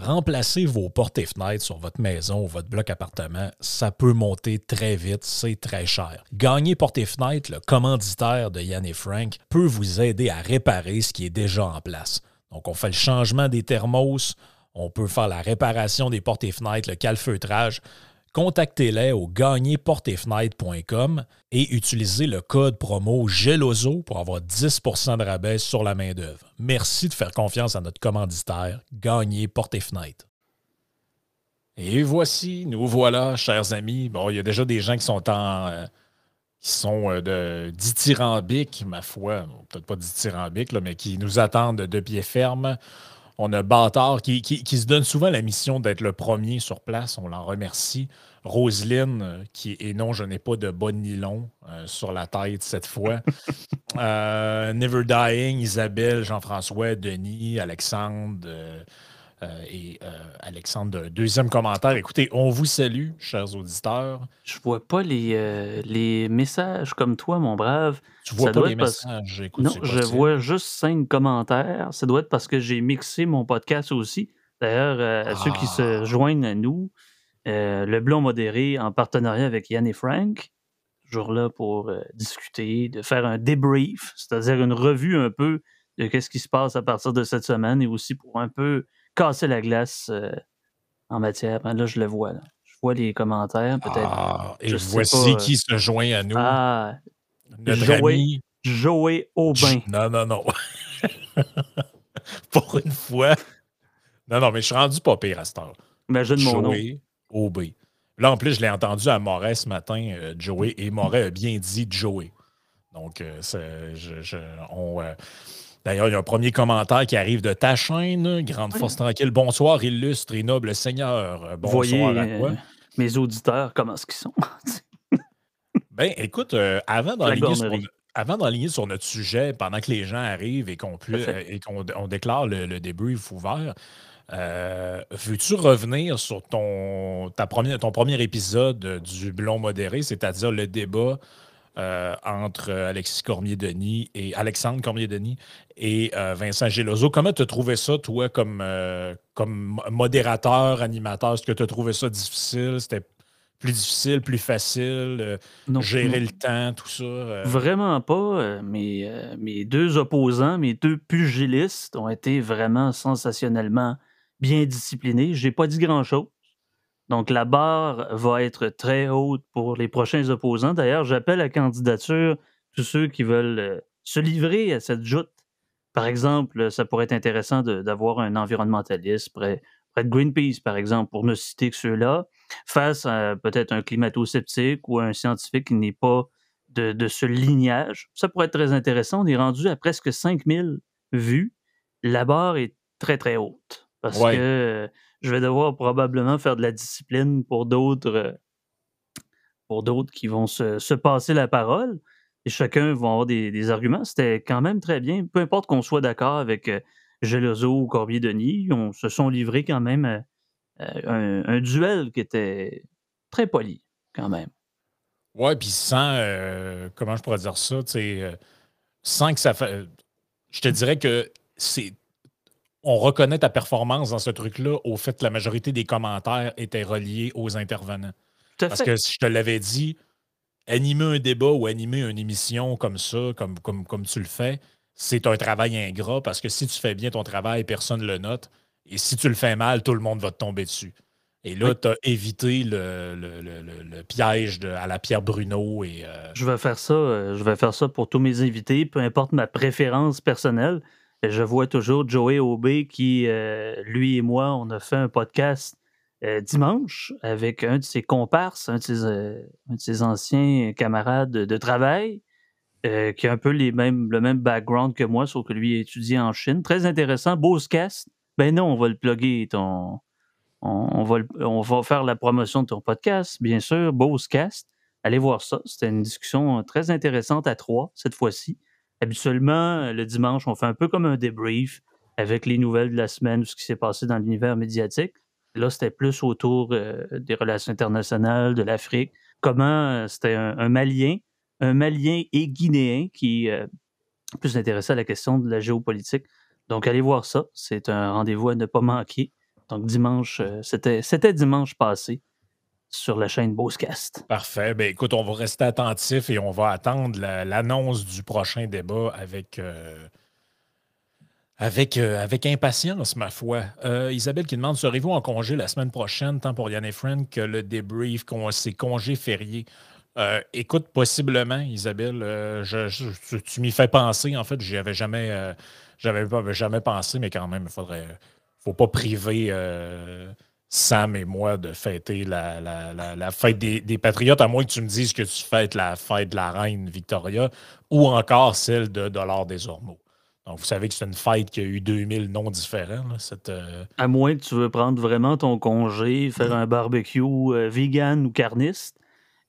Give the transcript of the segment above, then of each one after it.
Remplacer vos portes et fenêtres sur votre maison ou votre bloc appartement, ça peut monter très vite, c'est très cher. Gagner portes et fenêtres, le commanditaire de Yann et Frank, peut vous aider à réparer ce qui est déjà en place. Donc, on fait le changement des thermos, on peut faire la réparation des portes et fenêtres, le calfeutrage contactez-les au gagnerportefenêtre.com et utilisez le code promo GELOZO pour avoir 10% de rabais sur la main-d'œuvre. Merci de faire confiance à notre commanditaire, Gagner Porte et voici, nous voilà, chers amis. Bon, il y a déjà des gens qui sont en. Euh, qui sont euh, de dithyrambique, ma foi, peut-être pas dithyrambique, mais qui nous attendent de pied ferme. On a Bâtard qui, se donne souvent la mission d'être le premier sur place. On l'en remercie. Roselyne, euh, qui est non, je n'ai pas de bon nylon euh, sur la tête cette fois. Euh, Never Dying, Isabelle, Jean-François, Denis, Alexandre. Euh, et euh, Alexandre, deuxième commentaire. Écoutez, on vous salue, chers auditeurs. Je vois pas les, euh, les messages comme toi, mon brave. Tu vois pas les messages? non, je vois juste cinq commentaires. Ça doit être parce que j'ai mixé mon podcast aussi. D'ailleurs, à ceux qui se ah. joignent à nous, le Blond modéré en partenariat avec Yann et Frank, toujours là pour discuter, de faire un débrief, c'est-à-dire une revue un peu de ce qui se passe à partir de cette semaine et aussi pour un peu casser la glace euh, en matière. Là, je le vois. Je vois les commentaires, peut-être. Ah, et voici qui euh, se joint à nous. Ah, Notre Joey, ami. Joey Aubin. Non, non, non. Pour une fois. Non, non, mais je suis rendu pas pire à cette heure. Imagine mon nom. Joey Aubin. Là, en plus, je l'ai entendu à Moret ce matin, euh, Joey, et Moret a bien dit Joey. Donc, je, on, D'ailleurs, il y a un premier commentaire qui arrive de ta chaîne. Grande force tranquille. Bonsoir, illustre et noble Seigneur. Bonsoir Voyez, à toi. Euh, mes auditeurs, comment est-ce qu'ils sont? ben, écoute, euh, avant d'enligner sur, notre sujet, pendant que les gens arrivent et qu'on on déclare le, débrief ouvert, euh, veux-tu revenir sur ton, ta première, ton premier épisode du Blond modéré, c'est-à-dire le débat euh, entre Alexis Cormier-Denis et Alexandre Cormier-Denis et euh, Vincent Gelozo. Comment tu as trouvé ça, toi, comme, euh, comme modérateur, animateur? Est-ce que tu as trouvé ça difficile? C'était plus difficile, plus facile? gérer le temps, tout ça? Vraiment pas. Mes, mes deux opposants, mes deux pugilistes ont été vraiment sensationnellement bien disciplinés. J'ai pas dit grand-chose. Donc, la barre va être très haute pour les prochains opposants. D'ailleurs, j'appelle à candidature tous ceux qui veulent euh, se livrer à cette joute. Par exemple, ça pourrait être intéressant d'avoir un environnementaliste près, près, de Greenpeace, par exemple, pour ne citer que ceux-là, face à peut-être un climato-sceptique ou un scientifique qui n'est pas de, ce lignage. Ça pourrait être très intéressant. On est rendu à presque 5000 vues. La barre est très, très haute. Parce que je vais devoir probablement faire de la discipline pour d'autres euh, pour d'autres qui vont se, passer la parole. Et chacun va avoir des, arguments. C'était quand même très bien. Peu importe qu'on soit d'accord avec euh, Gelozo ou Corbier-Denis, on se sont livrés quand même euh, un, duel qui était très poli, quand même. Ouais, puis sans, comment je pourrais dire ça, sans que ça. Je te dirais que c'est on reconnaît ta performance dans ce truc-là au fait que la majorité des commentaires étaient reliés aux intervenants. Parce que si je te l'avais dit, animer un débat ou animer une émission comme ça, comme, comme, comme tu le fais, c'est un travail ingrat parce que si tu fais bien ton travail, personne ne le note. Et si tu le fais mal, tout le monde va te tomber dessus. Et là, tu as évité le, piège à la Pierre Bruno. Et, euh, Je vais faire ça. Euh, je vais faire ça pour tous mes invités, peu importe ma préférence personnelle je vois toujours Joey Aubé qui, euh, lui et moi, on a fait un podcast euh, dimanche avec un de ses comparses, un de ses, euh, anciens camarades de, travail, qui a un peu le même background que moi, sauf que lui a étudié en Chine. Très intéressant. Beaucecast. Ben non, on va le plugger. On, va, on va faire la promotion de ton podcast, bien sûr. Beaucecast. Allez voir ça. C'était une discussion très intéressante à trois cette fois-ci. Habituellement, le dimanche, on fait un peu comme un débrief avec les nouvelles de la semaine, ce qui s'est passé dans l'univers médiatique. Là, c'était plus autour euh, des relations internationales, de l'Afrique. Comment euh, c'était un, Malien, un Malien et Guinéen qui euh, plus intéressé à la question de la géopolitique. Donc, allez voir ça. C'est un rendez-vous à ne pas manquer. Donc dimanche, c'était dimanche passé sur la chaîne Boscast. Parfait. Ben, écoute, on va rester attentif et on va attendre l'annonce du prochain débat avec, avec, euh, avec impatience, ma foi. Euh, Isabelle qui demande Serez-vous en congé la semaine prochaine, tant pour Yann et Friend que le débrief, c'est congé férié? Euh, Écoute, possiblement, Isabelle. Je, tu m'y fais penser. En fait, j'y avais jamais, j'avais jamais pensé, mais quand même, il faudrait. faut pas priver. Sam et moi de fêter la, la, fête des, des, Patriotes, à moins que tu me dises que tu fêtes la fête de la reine Victoria ou encore celle de Dollar des Ormeaux. Donc, vous savez que c'est une fête qui a eu 2000 noms différents. cette, euh, À moins que tu veux prendre vraiment ton congé, faire un barbecue euh, vegan ou carniste.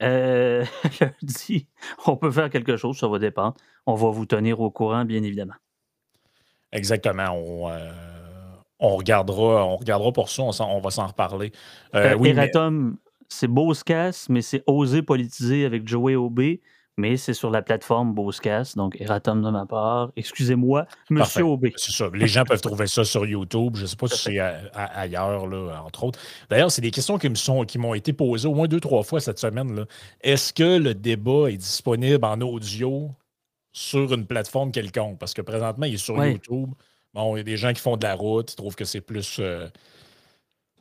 Euh, on peut faire quelque chose, ça va dépendre. On va vous tenir au courant, bien évidemment. Exactement. On, on regardera, on regardera pour ça, on, va s'en reparler. oui, Eratom, c'est beau casse, mais c'est oser politiser avec Joey Obey mais c'est sur la plateforme Boscast, donc Eratom de ma part. Excusez-moi, Monsieur Aubé. C'est ça. Les gens peuvent trouver ça sur YouTube. Je ne sais pas si c'est ailleurs, là, entre autres. D'ailleurs, c'est des questions qui me sont, qui m'ont été posées au moins deux, trois fois cette semaine. Est-ce que le débat est disponible en audio sur une plateforme quelconque? Parce que présentement, il est sur YouTube. Bon, il y a des gens qui font de la route, ils trouvent que c'est plus. Euh,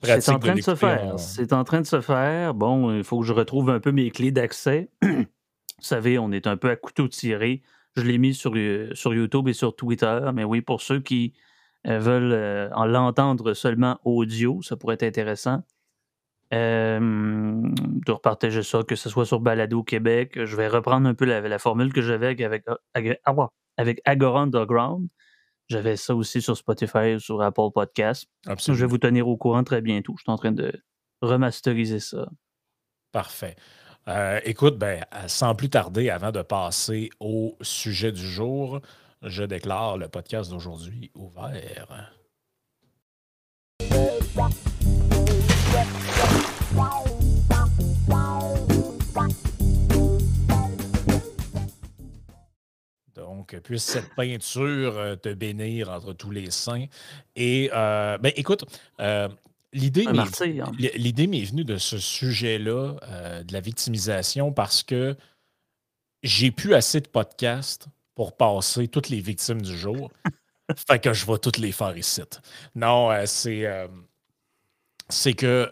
c'est en train de, se faire. C'est en train de se faire. Bon, il faut que je retrouve un peu mes clés d'accès. Vous savez, on est un peu à couteau tiré. Je l'ai mis sur, euh, sur YouTube et sur Twitter, mais oui, pour ceux qui euh, veulent euh, en l'entendre seulement audio, ça pourrait être intéressant. de repartager ça, que ce soit sur Balado Québec. Je vais reprendre un peu la, formule que j'avais avec, avec, ah, avec Agora Underground. J'avais ça aussi sur Spotify, sur Apple Podcast. Je vais vous tenir au courant très bientôt. Je suis en train de remasteriser ça. Parfait. Euh, écoute, ben, sans plus tarder, avant de passer au sujet du jour, je déclare le podcast d'aujourd'hui ouvert. Donc, puisse cette peinture euh, te bénir entre tous les saints. Et, euh, ben, écoute, L'idée m'est venue de ce sujet-là, euh, de la victimisation, parce que j'ai plus assez de podcasts pour passer toutes les victimes du jour. fait que je vais toutes les faire ici. Non, euh, c'est. Euh, c'est que.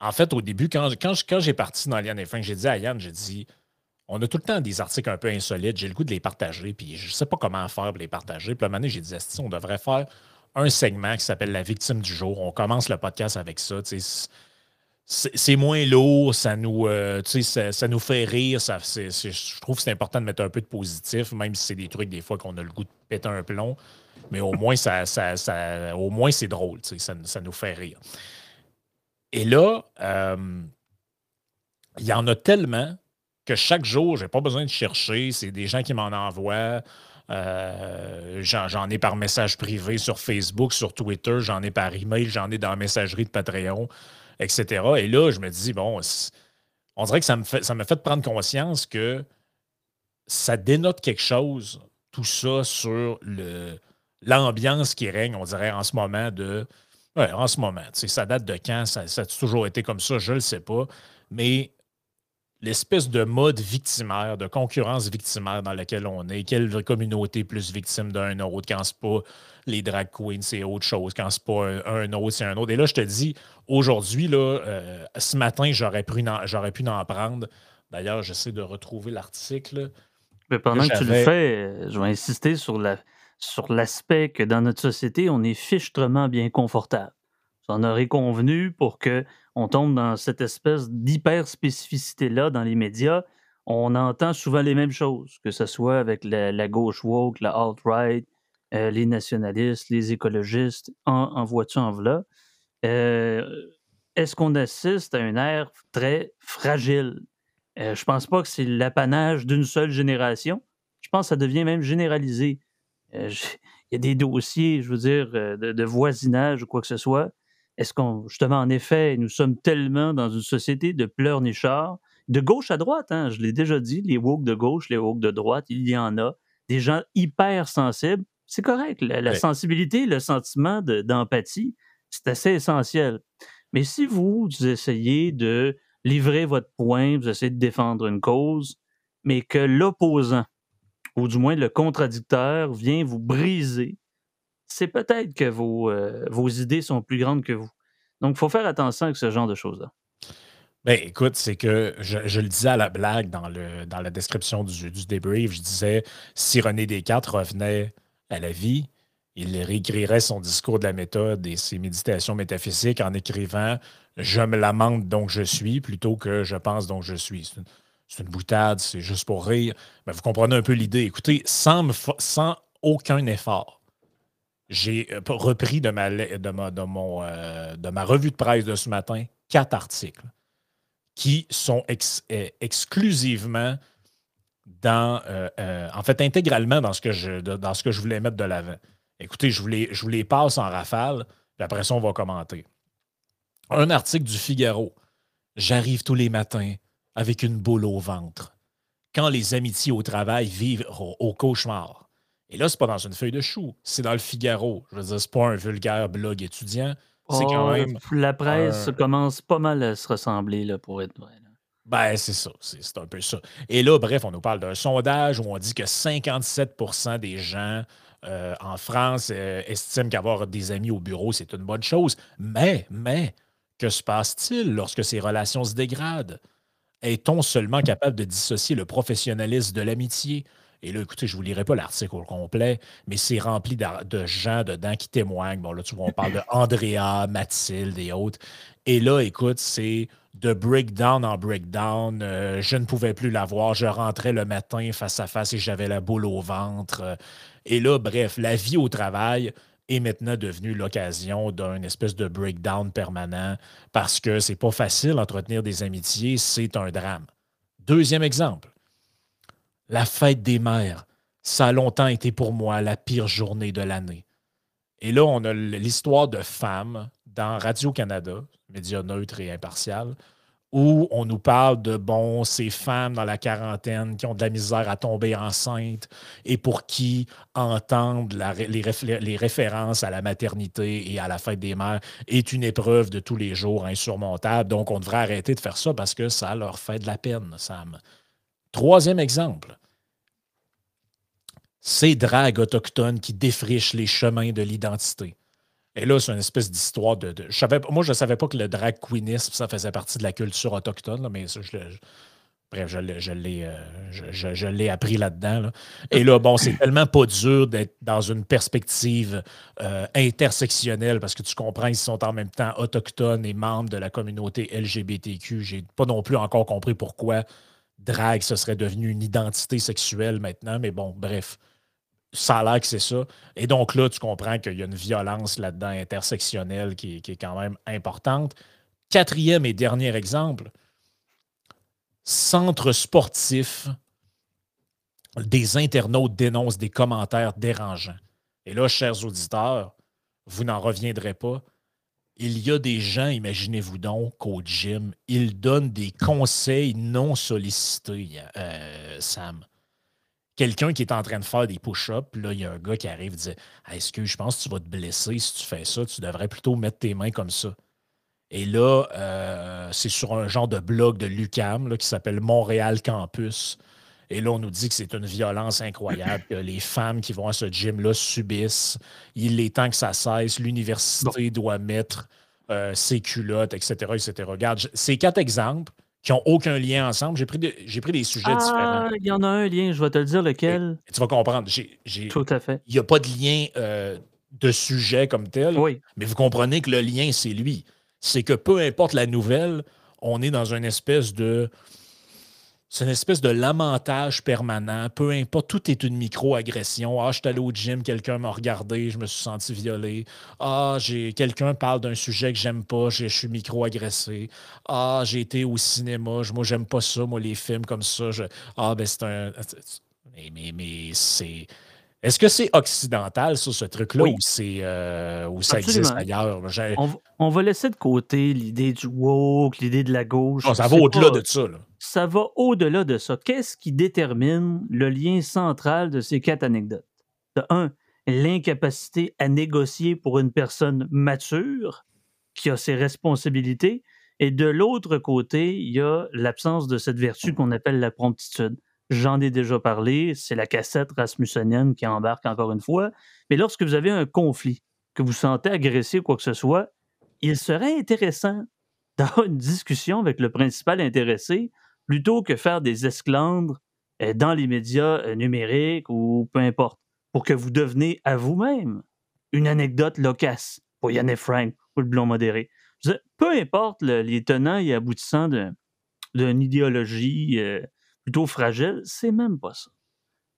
En fait, au début, quand, quand, j'ai parti dans Liane et j'ai dit à Yann, j'ai dit. On a tout le temps des articles un peu insolites, j'ai le goût de les partager, puis je sais pas comment faire pour les partager. Puis à un moment donné, j'ai dit, on devrait faire un segment qui s'appelle La victime du jour. On commence le podcast avec ça. C'est moins lourd, ça nous, euh, ça, fait rire. Je trouve que c'est important de mettre un peu de positif, même si c'est des trucs des fois qu'on a le goût de péter un plomb. Mais au moins, ça, au moins c'est drôle, ça, ça nous fait rire. Et là, euh, il y en a tellement que chaque jour, je n'ai pas besoin de chercher. C'est des gens qui m'en envoient. Euh, j'en ai par message privé sur Facebook, sur Twitter, j'en ai par email, j'en ai dans la messagerie de Patreon, etc. Et là, je me dis, bon, on dirait que ça me fait, ça me fait prendre conscience que ça dénote quelque chose, tout ça, sur l'ambiance qui règne, on dirait, en ce moment de. Ouais, en ce moment. Ça date de quand? Ça, ça a toujours été comme ça? Je ne le sais pas. Mais l'espèce de mode victimaire, de concurrence victimaire dans laquelle on est. Quelle communauté plus victime d'un autre quand c'est pas les drag queens, c'est autre chose. Quand c'est pas un, autre, c'est un autre. Et là, je te dis, aujourd'hui, là, euh, ce matin, j'aurais pu, j'aurais pu en prendre. D'ailleurs, j'essaie de retrouver l'article. Mais pendant que tu le fais, je vais insister sur la sur l'aspect que dans notre société, on est fichtrement bien confortable. On aurait convenu pour que on tombe dans cette espèce d'hyper-spécificité-là dans les médias. On entend souvent les mêmes choses, que ce soit avec la, gauche woke, la alt-right, euh, les nationalistes, les écologistes, en, en voiture en voilà. Euh, est-ce qu'on assiste à une ère très fragile? Euh, je pense pas que c'est l'apanage d'une seule génération. Je pense que ça devient même généralisé. Il y a des dossiers, je veux dire, de, voisinage ou quoi que ce soit, est-ce qu'on, justement, en effet, nous sommes tellement dans une société de pleurnichards, de gauche à droite, hein, je l'ai déjà dit, les woke de gauche, les woke de droite, il y en a, des gens hyper sensibles. C'est correct, la, sensibilité, le sentiment d'empathie, C'est assez essentiel. Mais si vous essayez de livrer votre point, vous essayez de défendre une cause, mais que l'opposant, ou du moins le contradicteur, vient vous briser, c'est peut-être que vos, euh, vos idées sont plus grandes que vous. Donc, il faut faire attention avec ce genre de choses-là. Ben, écoute, c'est que je, le disais à la blague dans, la description du, du débrief, je disais si René Descartes revenait à la vie, il réécrirait son discours de la méthode et ses méditations métaphysiques en écrivant Je me lamente donc je suis plutôt que je pense donc je suis. C'est une, boutade, c'est juste pour rire. Mais vous comprenez un peu l'idée. Écoutez, sans, sans aucun effort, j'ai euh, repris euh, de ma revue de presse de ce matin quatre articles qui sont euh, exclusivement dans, en fait, intégralement dans ce que je, dans ce que je voulais mettre de l'avant. Écoutez, je vous, les, je passe en rafale, puis après on va commenter. Un article du Figaro. J'arrive tous les matins avec une boule au ventre. Quand les amitiés au travail vivent au, cauchemar. Et là, c'est pas dans une feuille de chou, c'est dans le Figaro. Je veux dire, c'est pas un vulgaire blog étudiant. C'est quand oh, même. La presse commence pas mal à se ressembler, là, pour être vrai. Ben, c'est ça. C'est un peu ça. Et là, bref, on nous parle d'un sondage où on dit que 57% des gens euh, en France euh, estime qu'avoir des amis au bureau, c'est une bonne chose. Mais, mais, que se passe-t-il lorsque ces relations se dégradent? Est-on seulement capable de dissocier le professionnalisme de l'amitié? Et là, écoutez, je ne vous lirai pas l'article au complet, mais c'est rempli de, gens dedans qui témoignent. Bon, là, tu vois, on parle de Andrea, Mathilde et autres. Et là, écoute, c'est de breakdown en breakdown. Euh, je ne pouvais plus la voir. Je rentrais le matin face à face et j'avais la boule au ventre. Et là, bref, la vie au travail est maintenant devenue l'occasion d'un espèce de breakdown permanent parce que c'est pas facile d'entretenir des amitiés, c'est un drame. Deuxième exemple, la fête des mères. Ça a longtemps été pour moi la pire journée de l'année. Et là, on a l'histoire de femmes dans Radio-Canada, média neutre et impartial, où on nous parle de, bon, ces femmes dans la quarantaine qui ont de la misère à tomber enceinte et pour qui entendre les, références à la maternité et à la fête des mères est une épreuve de tous les jours insurmontable. Donc, on devrait arrêter de faire ça parce que ça leur fait de la peine, Sam. Troisième exemple. Ces dragues autochtones qui défrichent les chemins de l'identité. Et là, c'est une espèce d'histoire de. je savais, moi, je ne savais pas que le drag queenisme, ça faisait partie de la culture autochtone, mais je, bref, je, l'ai, euh, je, l'ai appris là-dedans. Et là, bon, c'est tellement pas dur d'être dans une perspective euh, intersectionnelle parce que tu comprends, ils sont en même temps autochtones et membres de la communauté LGBTQ. J'ai pas non plus encore compris pourquoi drag, ce serait devenu une identité sexuelle maintenant, mais bon, bref ça a l'air que c'est ça. Et donc là, tu comprends qu'il y a une violence là-dedans intersectionnelle qui, est quand même importante. Quatrième et dernier exemple, centre sportif, des internautes dénoncent des commentaires dérangeants. Et là, chers auditeurs, vous n'en reviendrez pas. Il y a des gens, imaginez-vous donc, qu'au gym, ils donnent des conseils non sollicités, euh, Sam quelqu'un qui est en train de faire des push-ups, là, il y a un gars qui arrive et dit Est-ce que je pense que tu vas te blesser si tu fais ça, tu devrais plutôt mettre tes mains comme ça. Et là, euh, c'est sur un genre de blog de Lucam qui s'appelle Montréal Campus. Et là, on nous dit que c'est une violence incroyable, que les femmes qui vont à ce gym-là subissent. Il est temps que ça cesse. L'université doit mettre euh, ses culottes, etc., etc. Regarde, ces quatre exemples qui n'ont aucun lien ensemble. J'ai pris, pris des sujets différents. Ah, il y en a un lien, je vais te le dire lequel. tu vas comprendre. Tout à fait. Il n'y a pas de lien euh, de sujet comme tel. Oui. Mais vous comprenez que le lien, c'est lui. C'est que peu importe la nouvelle, on est dans une espèce de c'est une espèce de lamentage permanent. Peu importe, tout est une micro-agression. Ah, je suis allé au gym, quelqu'un m'a regardé, je me suis senti violé. Ah, j'ai quelqu'un parle d'un sujet que j'aime pas, je suis micro-agressé. Ah, j'ai été au cinéma, moi j'aime pas ça, moi les films comme ça. Ah, ben c'est un. Mais, mais, c'est. Est-ce que c'est occidental, ça, ce truc-là, ou, c'est, euh, ça existe ailleurs? On, va laisser de côté l'idée du woke, l'idée de la gauche. ça va au-delà de ça. Là ça va au-delà de ça. Qu'est-ce qui détermine le lien central de ces quatre anecdotes? De un, l'incapacité à négocier pour une personne mature qui a ses responsabilités. Et de l'autre côté, il y a l'absence de cette vertu qu'on appelle la promptitude. J'en ai déjà parlé, c'est la cassette rasmussenienne qui embarque encore une fois. Mais lorsque vous avez un conflit, que vous sentez agressé ou quoi que ce soit, il serait intéressant d'avoir une discussion avec le principal intéressé plutôt que faire des esclandres euh, dans les médias euh, numériques ou peu importe, pour que vous deveniez à vous-même une anecdote loquace pour Yann et Frank ou le blond modéré. Peu importe les tenants et aboutissants d'une idéologie euh, plutôt fragile, c'est même pas ça.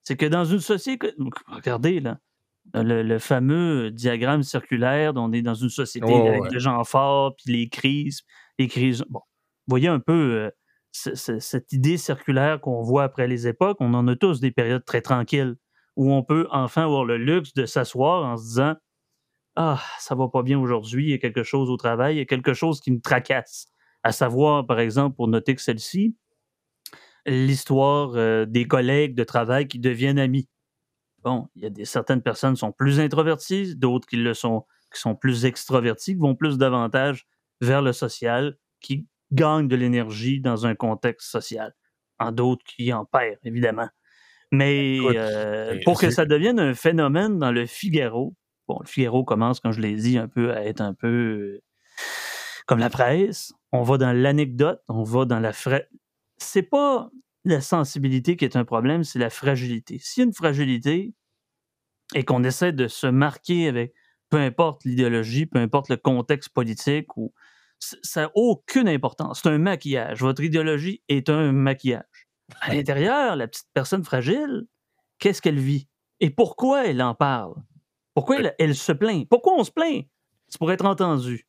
C'est que dans une société, regardez là, le, fameux diagramme circulaire, on est dans une société avec des gens forts, puis les crises, les crises. Bon, vous voyez un peu cette idée circulaire qu'on voit après les époques, on en a tous des périodes très tranquilles où on peut enfin avoir le luxe de s'asseoir en se disant Ah, ça va pas bien aujourd'hui, il y a quelque chose au travail, il y a quelque chose qui me tracasse. À savoir, par exemple, pour noter que celle-ci, l'histoire euh, des collègues de travail qui deviennent amis. Bon, il y a des, certaines personnes qui sont plus introverties, d'autres qui le sont, qui sont plus extroverties, qui vont plus davantage vers le social, qui gagnent de l'énergie dans un contexte social. En d'autres qui en perdent, évidemment. Mais euh, pour que ça devienne un phénomène dans le Figaro, bon, le Figaro commence, comme je l'ai dit, un peu à être un peu euh, comme la presse. On va dans l'anecdote, on va dans la fra... C'est pas la sensibilité qui est un problème, c'est la fragilité. S'il y a une fragilité et qu'on essaie de se marquer avec peu importe l'idéologie, peu importe le contexte politique ou ça n'a aucune importance. C'est un maquillage. Votre idéologie est un maquillage. À l'intérieur, la petite personne fragile, qu'est-ce qu'elle vit? Et pourquoi elle en parle? Pourquoi elle, se plaint? Pourquoi on se plaint? C'est pour être entendu.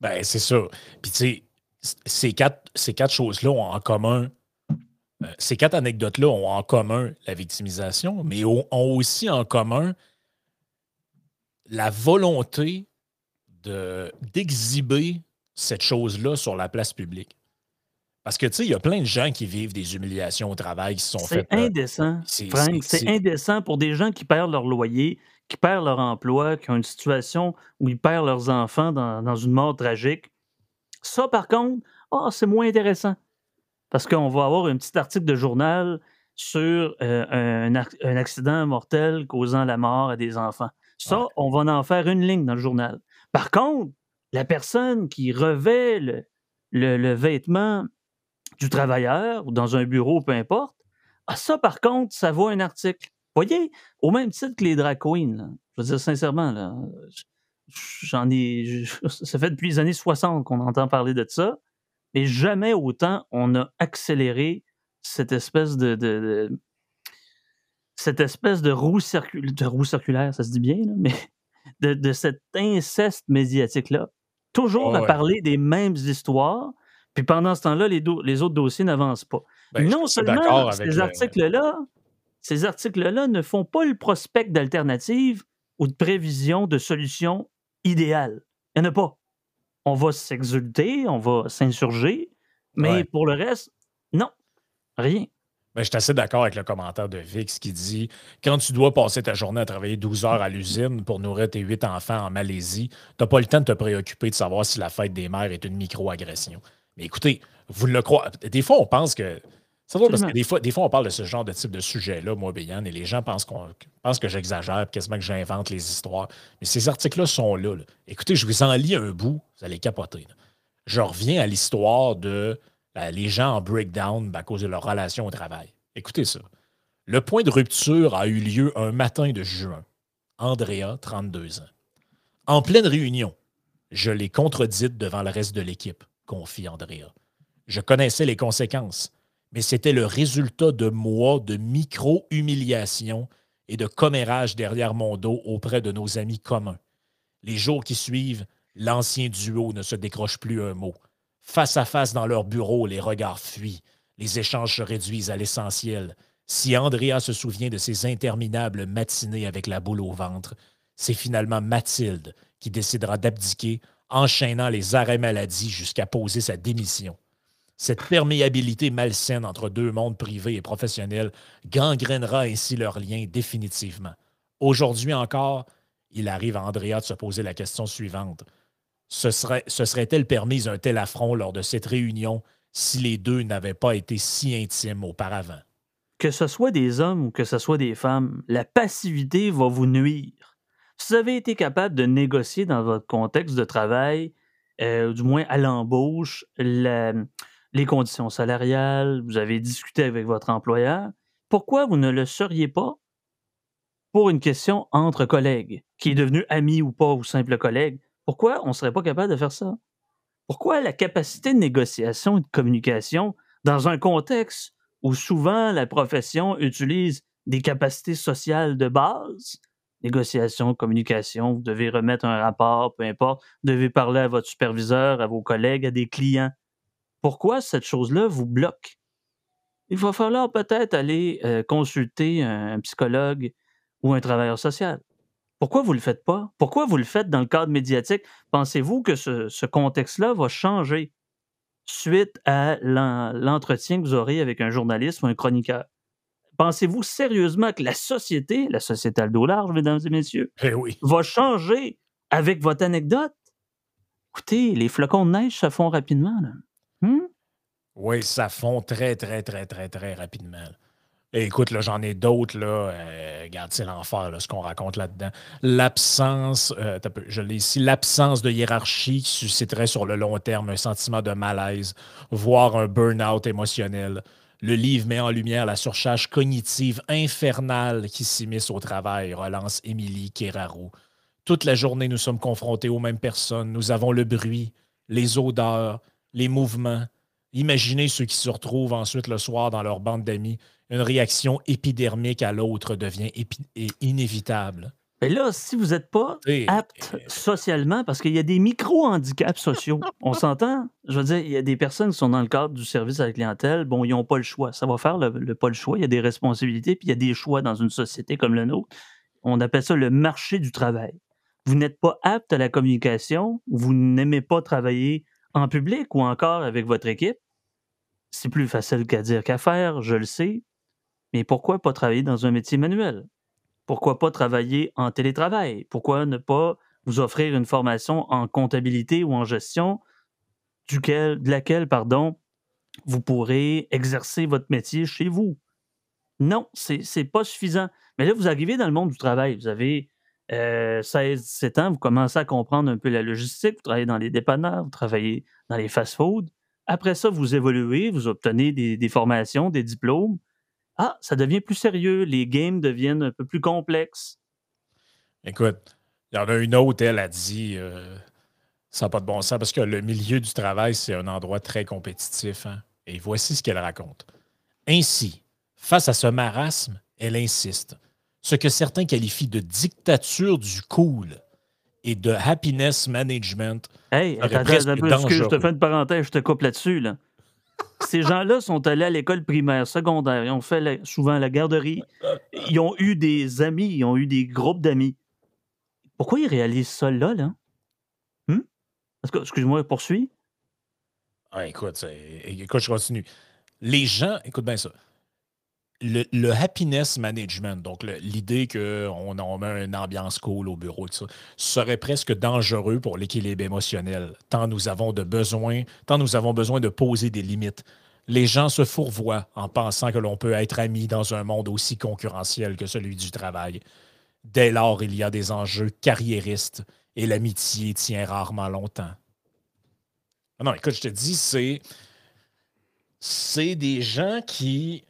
Ben, c'est ça. Puis, tu sais, ces quatre, ces quatre choses-là ont en commun, euh, ces quatre anecdotes-là ont en commun la victimisation, mais ont aussi en commun la volonté d'exhiber cette chose-là sur la place publique. Parce que, tu sais, il y a plein de gens qui vivent des humiliations au travail qui se sont faites. C'est euh, indécent, Frank. C'est indécent pour des gens qui perdent leur loyer, qui perdent leur emploi, qui ont une situation où ils perdent leurs enfants dans, une mort tragique. Ça, par contre, oh, c'est moins intéressant. Parce qu'on va avoir un petit article de journal sur euh, un, un, accident mortel causant la mort à des enfants. Ça, on va en faire une ligne dans le journal. Par contre, la personne qui revêt le, vêtement du travailleur ou dans un bureau, peu importe, ah, ça, par contre, ça vaut un article. Voyez, au même titre que les drag queens, je veux dire sincèrement, là, j'en ai. ça fait depuis les années 60 qu'on entend parler de ça, mais jamais autant on a accéléré cette espèce de, cette espèce de roue, de roue circulaire, ça se dit bien, mais de, cet inceste médiatique-là, toujours à parler des mêmes histoires, puis pendant ce temps-là, les, les autres dossiers n'avancent pas. Ben, non seulement ces articles-là, ces articles-là ne font pas le prospect d'alternatives ou de prévision de solutions idéales. Il n'y en a pas. On va s'exulter, on va s'insurger, mais pour le reste, non, rien. Ben, je suis assez d'accord avec le commentaire de Vix qui dit Quand tu dois passer ta journée à travailler 12 heures à l'usine pour nourrir tes huit enfants en Malaisie, tu n'as pas le temps de te préoccuper de savoir si la fête des mères est une micro-agression. Mais écoutez, vous le croyez. Des fois, on pense que. C'est drôle parce que des fois, des fois, on parle de ce genre de type de sujet-là, moi, Béyan, et les gens pensent, qu'on, pensent que j'exagère, quasiment que j'invente les histoires. Mais ces articles-là sont là, Écoutez, je vous en lis un bout, vous allez capoter. Je reviens à l'histoire de ben, les gens en breakdown à cause de leur relation au travail. Écoutez ça. Le point de rupture a eu lieu un matin de juin. Andrea, 32 ans. En pleine réunion, je l'ai contredite devant le reste de l'équipe, confie Andrea. Je connaissais les conséquences, mais c'était le résultat de mois de micro-humiliation et de commérage derrière mon dos auprès de nos amis communs. Les jours qui suivent, l'ancien duo ne se décroche plus un mot. Face à face dans leur bureau, les regards fuient. Les échanges se réduisent à l'essentiel. Si Andrea se souvient de ses interminables matinées avec la boule au ventre, c'est finalement Mathilde qui décidera d'abdiquer, enchaînant les arrêts maladie jusqu'à poser sa démission. Cette perméabilité malsaine entre deux mondes privés et professionnels gangrénera ainsi leur lien définitivement. Aujourd'hui encore, il arrive à Andrea de se poser la question suivante. Ce serait, se serait-elle permise un tel affront lors de cette réunion si les deux n'avaient pas été si intimes auparavant? Que ce soit des hommes ou que ce soit des femmes, la passivité va vous nuire. Vous avez été capable de négocier dans votre contexte de travail, euh, du moins à l'embauche, les conditions salariales, vous avez discuté avec votre employeur, pourquoi vous ne le seriez pas pour une question entre collègues, qui est devenu ami ou pas ou simple collègue? Pourquoi on ne serait pas capable de faire ça? Pourquoi la capacité de négociation et de communication dans un contexte où souvent la profession utilise des capacités sociales de base, négociation, communication, vous devez remettre un rapport, peu importe, vous devez parler à votre superviseur, à vos collègues, à des clients. Pourquoi cette chose-là vous bloque? Il va falloir peut-être aller euh, consulter un, psychologue ou un travailleur social. Pourquoi vous ne le faites pas? Pourquoi vous le faites dans le cadre médiatique? Pensez-vous que ce contexte-là va changer? suite à l'entretien que vous aurez avec un journaliste ou un chroniqueur? Pensez-vous sérieusement que la société, la société Aldo large, mesdames et messieurs, eh va changer avec votre anecdote? Écoutez, les flocons de neige, ça fond rapidement. Hmm? Oui, ça fond très, très, très, très, très rapidement écoute, là, j'en ai d'autres, là. Euh, regarde, c'est l'enfer, ce qu'on raconte là-dedans. L'absence, euh, je l'ai ici, l'absence de hiérarchie susciterait sur le long terme un sentiment de malaise, voire un burn-out émotionnel. Le livre met en lumière la surcharge cognitive infernale qui s'immisce au travail, relance Émilie Keraro. Toute la journée, nous sommes confrontés aux mêmes personnes. Nous avons le bruit, les odeurs, les mouvements. Imaginez ceux qui se retrouvent ensuite le soir dans leur bande d'amis une réaction épidermique à l'autre devient inévitable. Mais là, si vous n'êtes pas apte socialement, parce qu'il y a des micro-handicaps sociaux, on s'entend? Je veux dire, il y a des personnes qui sont dans le cadre du service à la clientèle, bon, ils n'ont pas le choix. Ça va faire le, pas le choix. Il y a des responsabilités, puis il y a des choix dans une société comme la nôtre. On appelle ça le marché du travail. Vous n'êtes pas apte à la communication, vous n'aimez pas travailler en public ou encore avec votre équipe. C'est plus facile qu'à dire qu'à faire, je le sais. Mais pourquoi pas travailler dans un métier manuel? Pourquoi pas travailler en télétravail? Pourquoi ne pas vous offrir une formation en comptabilité ou en gestion duquel, de laquelle pardon, vous pourrez exercer votre métier chez vous? Non, c'est n'est pas suffisant. Mais là, vous arrivez dans le monde du travail. Vous avez 16-17 euh, ans, vous commencez à comprendre un peu la logistique, vous travaillez dans les dépanneurs, vous travaillez dans les fast-foods. Après ça, vous évoluez, vous obtenez des formations, des diplômes ah, ça devient plus sérieux, les games deviennent un peu plus complexes. Écoute, il y en a une autre, elle a dit euh, ça n'a pas de bon sens parce que le milieu du travail, c'est un endroit très compétitif. Hein. Et voici ce qu'elle raconte. Ainsi, face à ce marasme, elle insiste. Ce que certains qualifient de dictature du cool et de happiness management. Hey, attends, excuse, je te fais une parenthèse, je te coupe là-dessus. Là. Ces gens-là sont allés à l'école primaire, secondaire, ils ont fait souvent la garderie, ils ont eu des amis, ils ont eu des groupes d'amis. Pourquoi ils réalisent ça là, là? Hmm? Excuse-moi, poursuis. Ah, écoute, écoute, je continue. Les gens, écoute bien ça le, happiness management, donc l'idée qu'on on met une ambiance cool au bureau, serait presque dangereux pour l'équilibre émotionnel, tant nous avons de besoin, tant nous avons besoin de poser des limites. Les gens se fourvoient en pensant que l'on peut être ami dans un monde aussi concurrentiel que celui du travail. Dès lors, il y a des enjeux carriéristes et l'amitié tient rarement longtemps. Ah non, écoute, je te dis, c'est. C'est des gens qui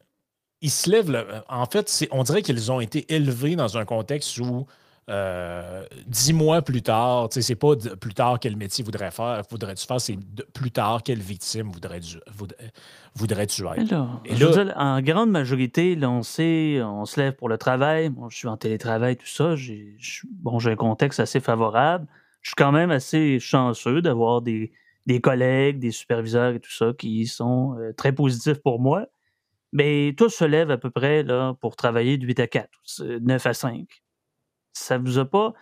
ils se lèvent. Euh, en fait, on dirait qu'ils ont été élevés dans un contexte où euh, dix mois plus tard, c'est pas plus tard quel métier voudrais faire, voudrais-tu faire, c'est plus tard quelle victime voudrais-tu voudrais être. en grande majorité, on sait, on se lève pour le travail. je suis en télétravail, tout ça. J'ai, bon, j'ai un contexte assez favorable. Je suis quand même assez chanceux d'avoir des, collègues, des superviseurs et tout ça qui sont euh, très positifs pour moi. Mais tout se lève à peu près là, pour travailler de 8 à 4, 9 à 5. Ça vous a pas.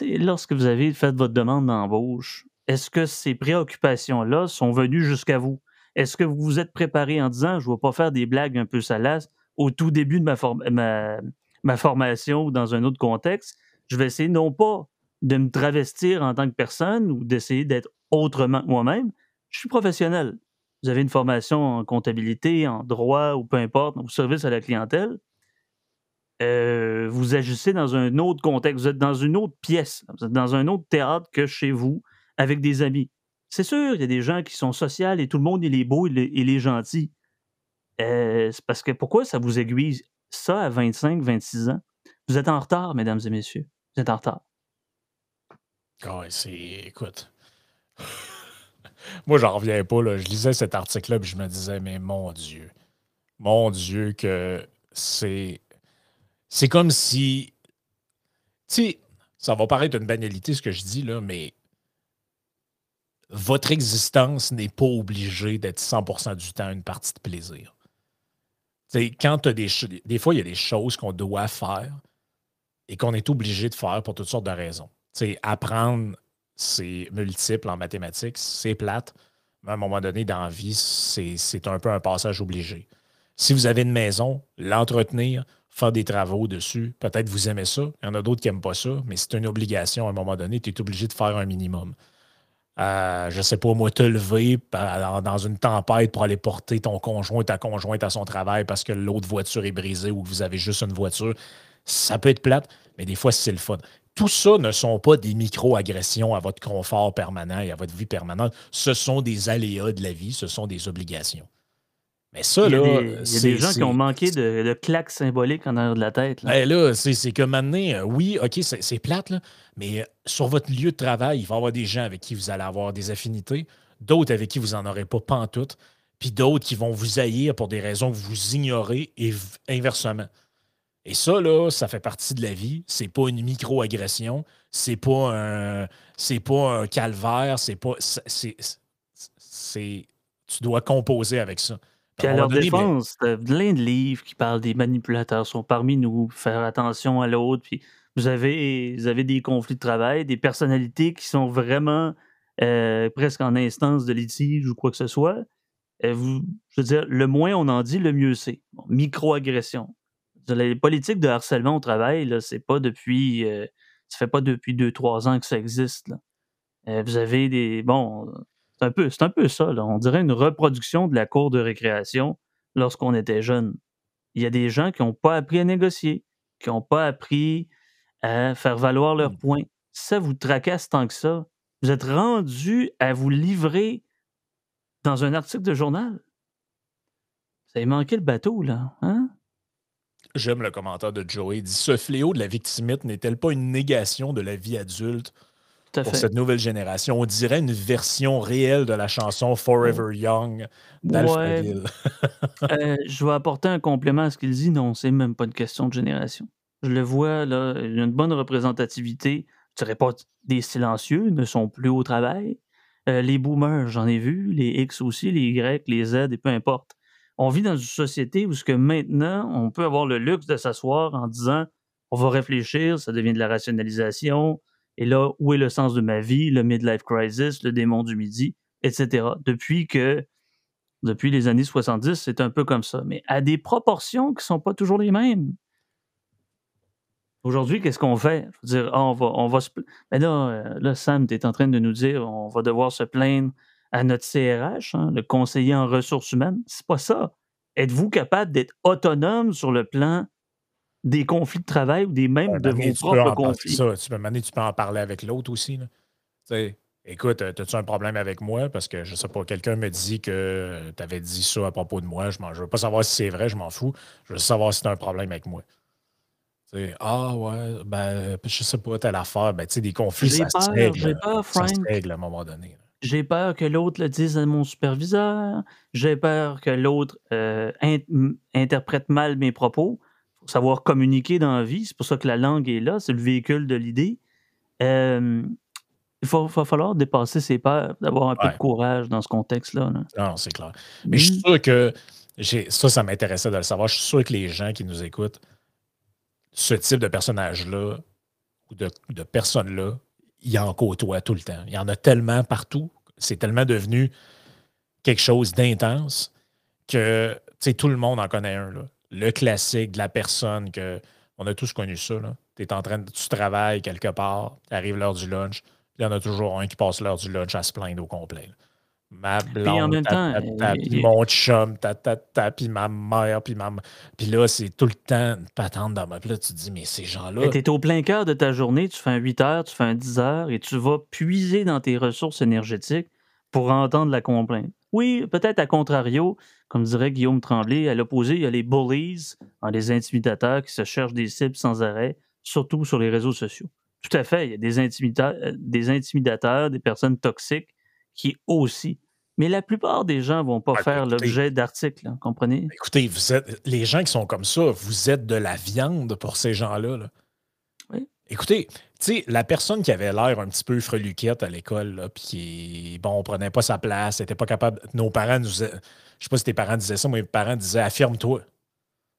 Lorsque vous avez fait votre demande d'embauche, est-ce que ces préoccupations-là sont venues jusqu'à vous? Est-ce que vous vous êtes préparé en disant je ne vais pas faire des blagues un peu salaces au tout début de ma, ma formation ou dans un autre contexte, je vais essayer non pas de me travestir en tant que personne ou d'essayer d'être autrement moi-même. Je suis professionnel. Vous avez une formation en comptabilité, en droit ou peu importe, au service à la clientèle. Euh, vous agissez dans un autre contexte, vous êtes dans une autre pièce, vous êtes dans un autre théâtre que chez vous, avec des amis. C'est sûr, il y a des gens qui sont sociaux et tout le monde, il est beau, il est, gentil. Euh, c'est parce que pourquoi ça vous aiguise ça à 25, 26 ans? Vous êtes en retard, mesdames et messieurs. Vous êtes en retard. Ah c'est. Écoute. Moi, j'en reviens pas. Je lisais cet article-là et je me disais, mais mon Dieu. Mon Dieu, que c'est. C'est comme si. Tu sais, ça va paraître une banalité ce que je dis, là, mais votre existence n'est pas obligée d'être 100% du temps une partie de plaisir. sais, quand tu as des, des fois, il y a des choses qu'on doit faire et qu'on est obligé de faire pour toutes sortes de raisons apprendre, c'est multiple en mathématiques, c'est plate, mais à un moment donné, dans la vie, c'est un peu un passage obligé. Si vous avez une maison, l'entretenir, faire des travaux dessus, peut-être vous aimez ça. Il y en a d'autres qui n'aiment pas ça, mais c'est une obligation à un moment donné. Tu es obligé de faire un minimum. Euh, je ne sais pas, moi, te lever dans une tempête pour aller porter ton conjoint, ta conjointe à son travail parce que l'autre voiture est brisée ou que vous avez juste une voiture, ça peut être plate, mais des fois, c'est le fun tout ça ne sont pas des micro-agressions à votre confort permanent et à votre vie permanente. Ce sont des aléas de la vie, ce sont des obligations. Mais ça, là. Il y a des, gens qui ont manqué de, claques symboliques en arrière de la tête. Là, ben là c'est que maintenant, euh, oui, OK, c'est plate, là, mais euh, sur votre lieu de travail, il va y avoir des gens avec qui vous allez avoir des affinités, d'autres avec qui vous n'en aurez pas pantoute, puis d'autres qui vont vous haïr pour des raisons que vous ignorez et inversement. Et ça, là, ça fait partie de la vie. C'est pas une micro-agression. C'est pas un. C'est pas un calvaire. C'est pas. C'est. Tu dois composer avec ça. Puis à, leur défense, plein de livres qui parlent des manipulateurs sont parmi nous, faire attention à l'autre. Puis vous avez, vous avez des conflits de travail, des personnalités qui sont vraiment euh, presque en instance de litige ou quoi que ce soit. Euh, vous, je veux dire, le moins on en dit, le mieux c'est. micro-agression les politiques de harcèlement au travail, c'est pas depuis. Euh, ça fait pas depuis deux, trois ans que ça existe. Euh, vous avez des. Bon, c'est un peu, c'est un peu ça. On dirait une reproduction de la cour de récréation lorsqu'on était jeune. Il y a des gens qui n'ont pas appris à négocier, qui n'ont pas appris à faire valoir leurs mmh. points. Ça vous tracasse tant que ça? Vous êtes rendu à vous livrer dans un article de journal? Vous avez manqué le bateau, là. Hein? J'aime le commentaire de Joey. Il dit Ce fléau de la victimite n'est-elle pas une négation de la vie adulte pour cette nouvelle génération? On dirait une version réelle de la chanson Forever Young d'Alphaville. Euh, je vais apporter un complément à ce qu'il dit. Non, c'est même pas une question de génération. Je le vois, là, il y a une bonne représentativité. Je dirais pas des silencieux, ne sont plus au travail. Euh, les boomers, j'en ai vu, les X aussi, les Y, les Z, et peu importe on vit dans une société où ce que maintenant, on peut avoir le luxe de s'asseoir en disant on va réfléchir, ça devient de la rationalisation. Et là, où est le sens de ma vie, le midlife crisis, le démon du midi, etc. Depuis que, depuis les années 70, c'est un peu comme ça, mais à des proportions qui ne sont pas toujours les mêmes. Aujourd'hui, qu'est-ce qu'on fait? Je veux dire, ah, on va, on va se... Mais là, euh, là Sam, tu es en train de nous dire on va devoir se plaindre à notre CRH, hein, le conseiller en ressources humaines. C'est pas ça. Êtes-vous capable d'être autonome sur le plan des conflits de travail ou des mêmes de vos propres conflits? Ça, tu, peux, tu peux en parler avec l'autre aussi. Écoute, as-tu un problème avec moi? Parce que je sais pas, quelqu'un me dit que tu avais dit ça à propos de moi. Je ne veux pas savoir si c'est vrai, je m'en fous. Je veux savoir si tu as un problème avec moi. ah ouais, ben, je sais pas, telle affaire. Ben, tu sais, des conflits, ça, se règle, ça se règle à un moment donné. J'ai peur que l'autre le dise à mon superviseur. J'ai peur que l'autre euh, interprète mal mes propos. Il faut savoir communiquer dans la vie. C'est pour ça que la langue est là. C'est le véhicule de l'idée. il va, falloir dépasser ses peurs, d'avoir un peu de courage dans ce contexte-là. Non, c'est clair. Mais je suis sûr que ça, ça m'intéressait de le savoir. Je suis sûr que les gens qui nous écoutent, ce type de personnage-là ou de, de personnes-là, il en côtoie tout le temps. Il y en a tellement partout. C'est tellement devenu quelque chose d'intense que tout le monde en connaît un. Le classique de la personne que On a tous connu ça. Es en train de, tu travailles quelque part, tu arrives l'heure du lunch, il y en a toujours un qui passe l'heure du lunch à se plaindre au complet. Ma blonde, mon chum, ta, ta, puis ma mère, puis ma... Puis là, c'est tout le temps une patente dans ma... Puis là, tu te dis, mais ces gens-là... Tu es au plein cœur de ta journée, tu fais un 8 heures, tu fais un 10 heures, et tu vas puiser dans tes ressources énergétiques pour entendre la complainte. Oui, peut-être à contrario, comme dirait Guillaume Tremblay, à l'opposé, il y a les bullies, hein, les intimidateurs qui se cherchent des cibles sans arrêt, surtout sur les réseaux sociaux. Tout à fait, il y a des, euh, des intimidateurs, des personnes toxiques qui aussi. Mais la plupart des gens ne vont pas faire l'objet d'articles, hein, comprenez? Écoutez, vous êtes, les gens qui sont comme ça, vous êtes de la viande pour ces gens-là. Oui. Écoutez, tu sais, la personne qui avait l'air un petit peu freluquette à l'école, puis qui, bon, prenait pas sa place, n'était pas capable. Nos parents nous. Je sais pas si tes parents disaient ça, mais mes parents disaient affirme-toi.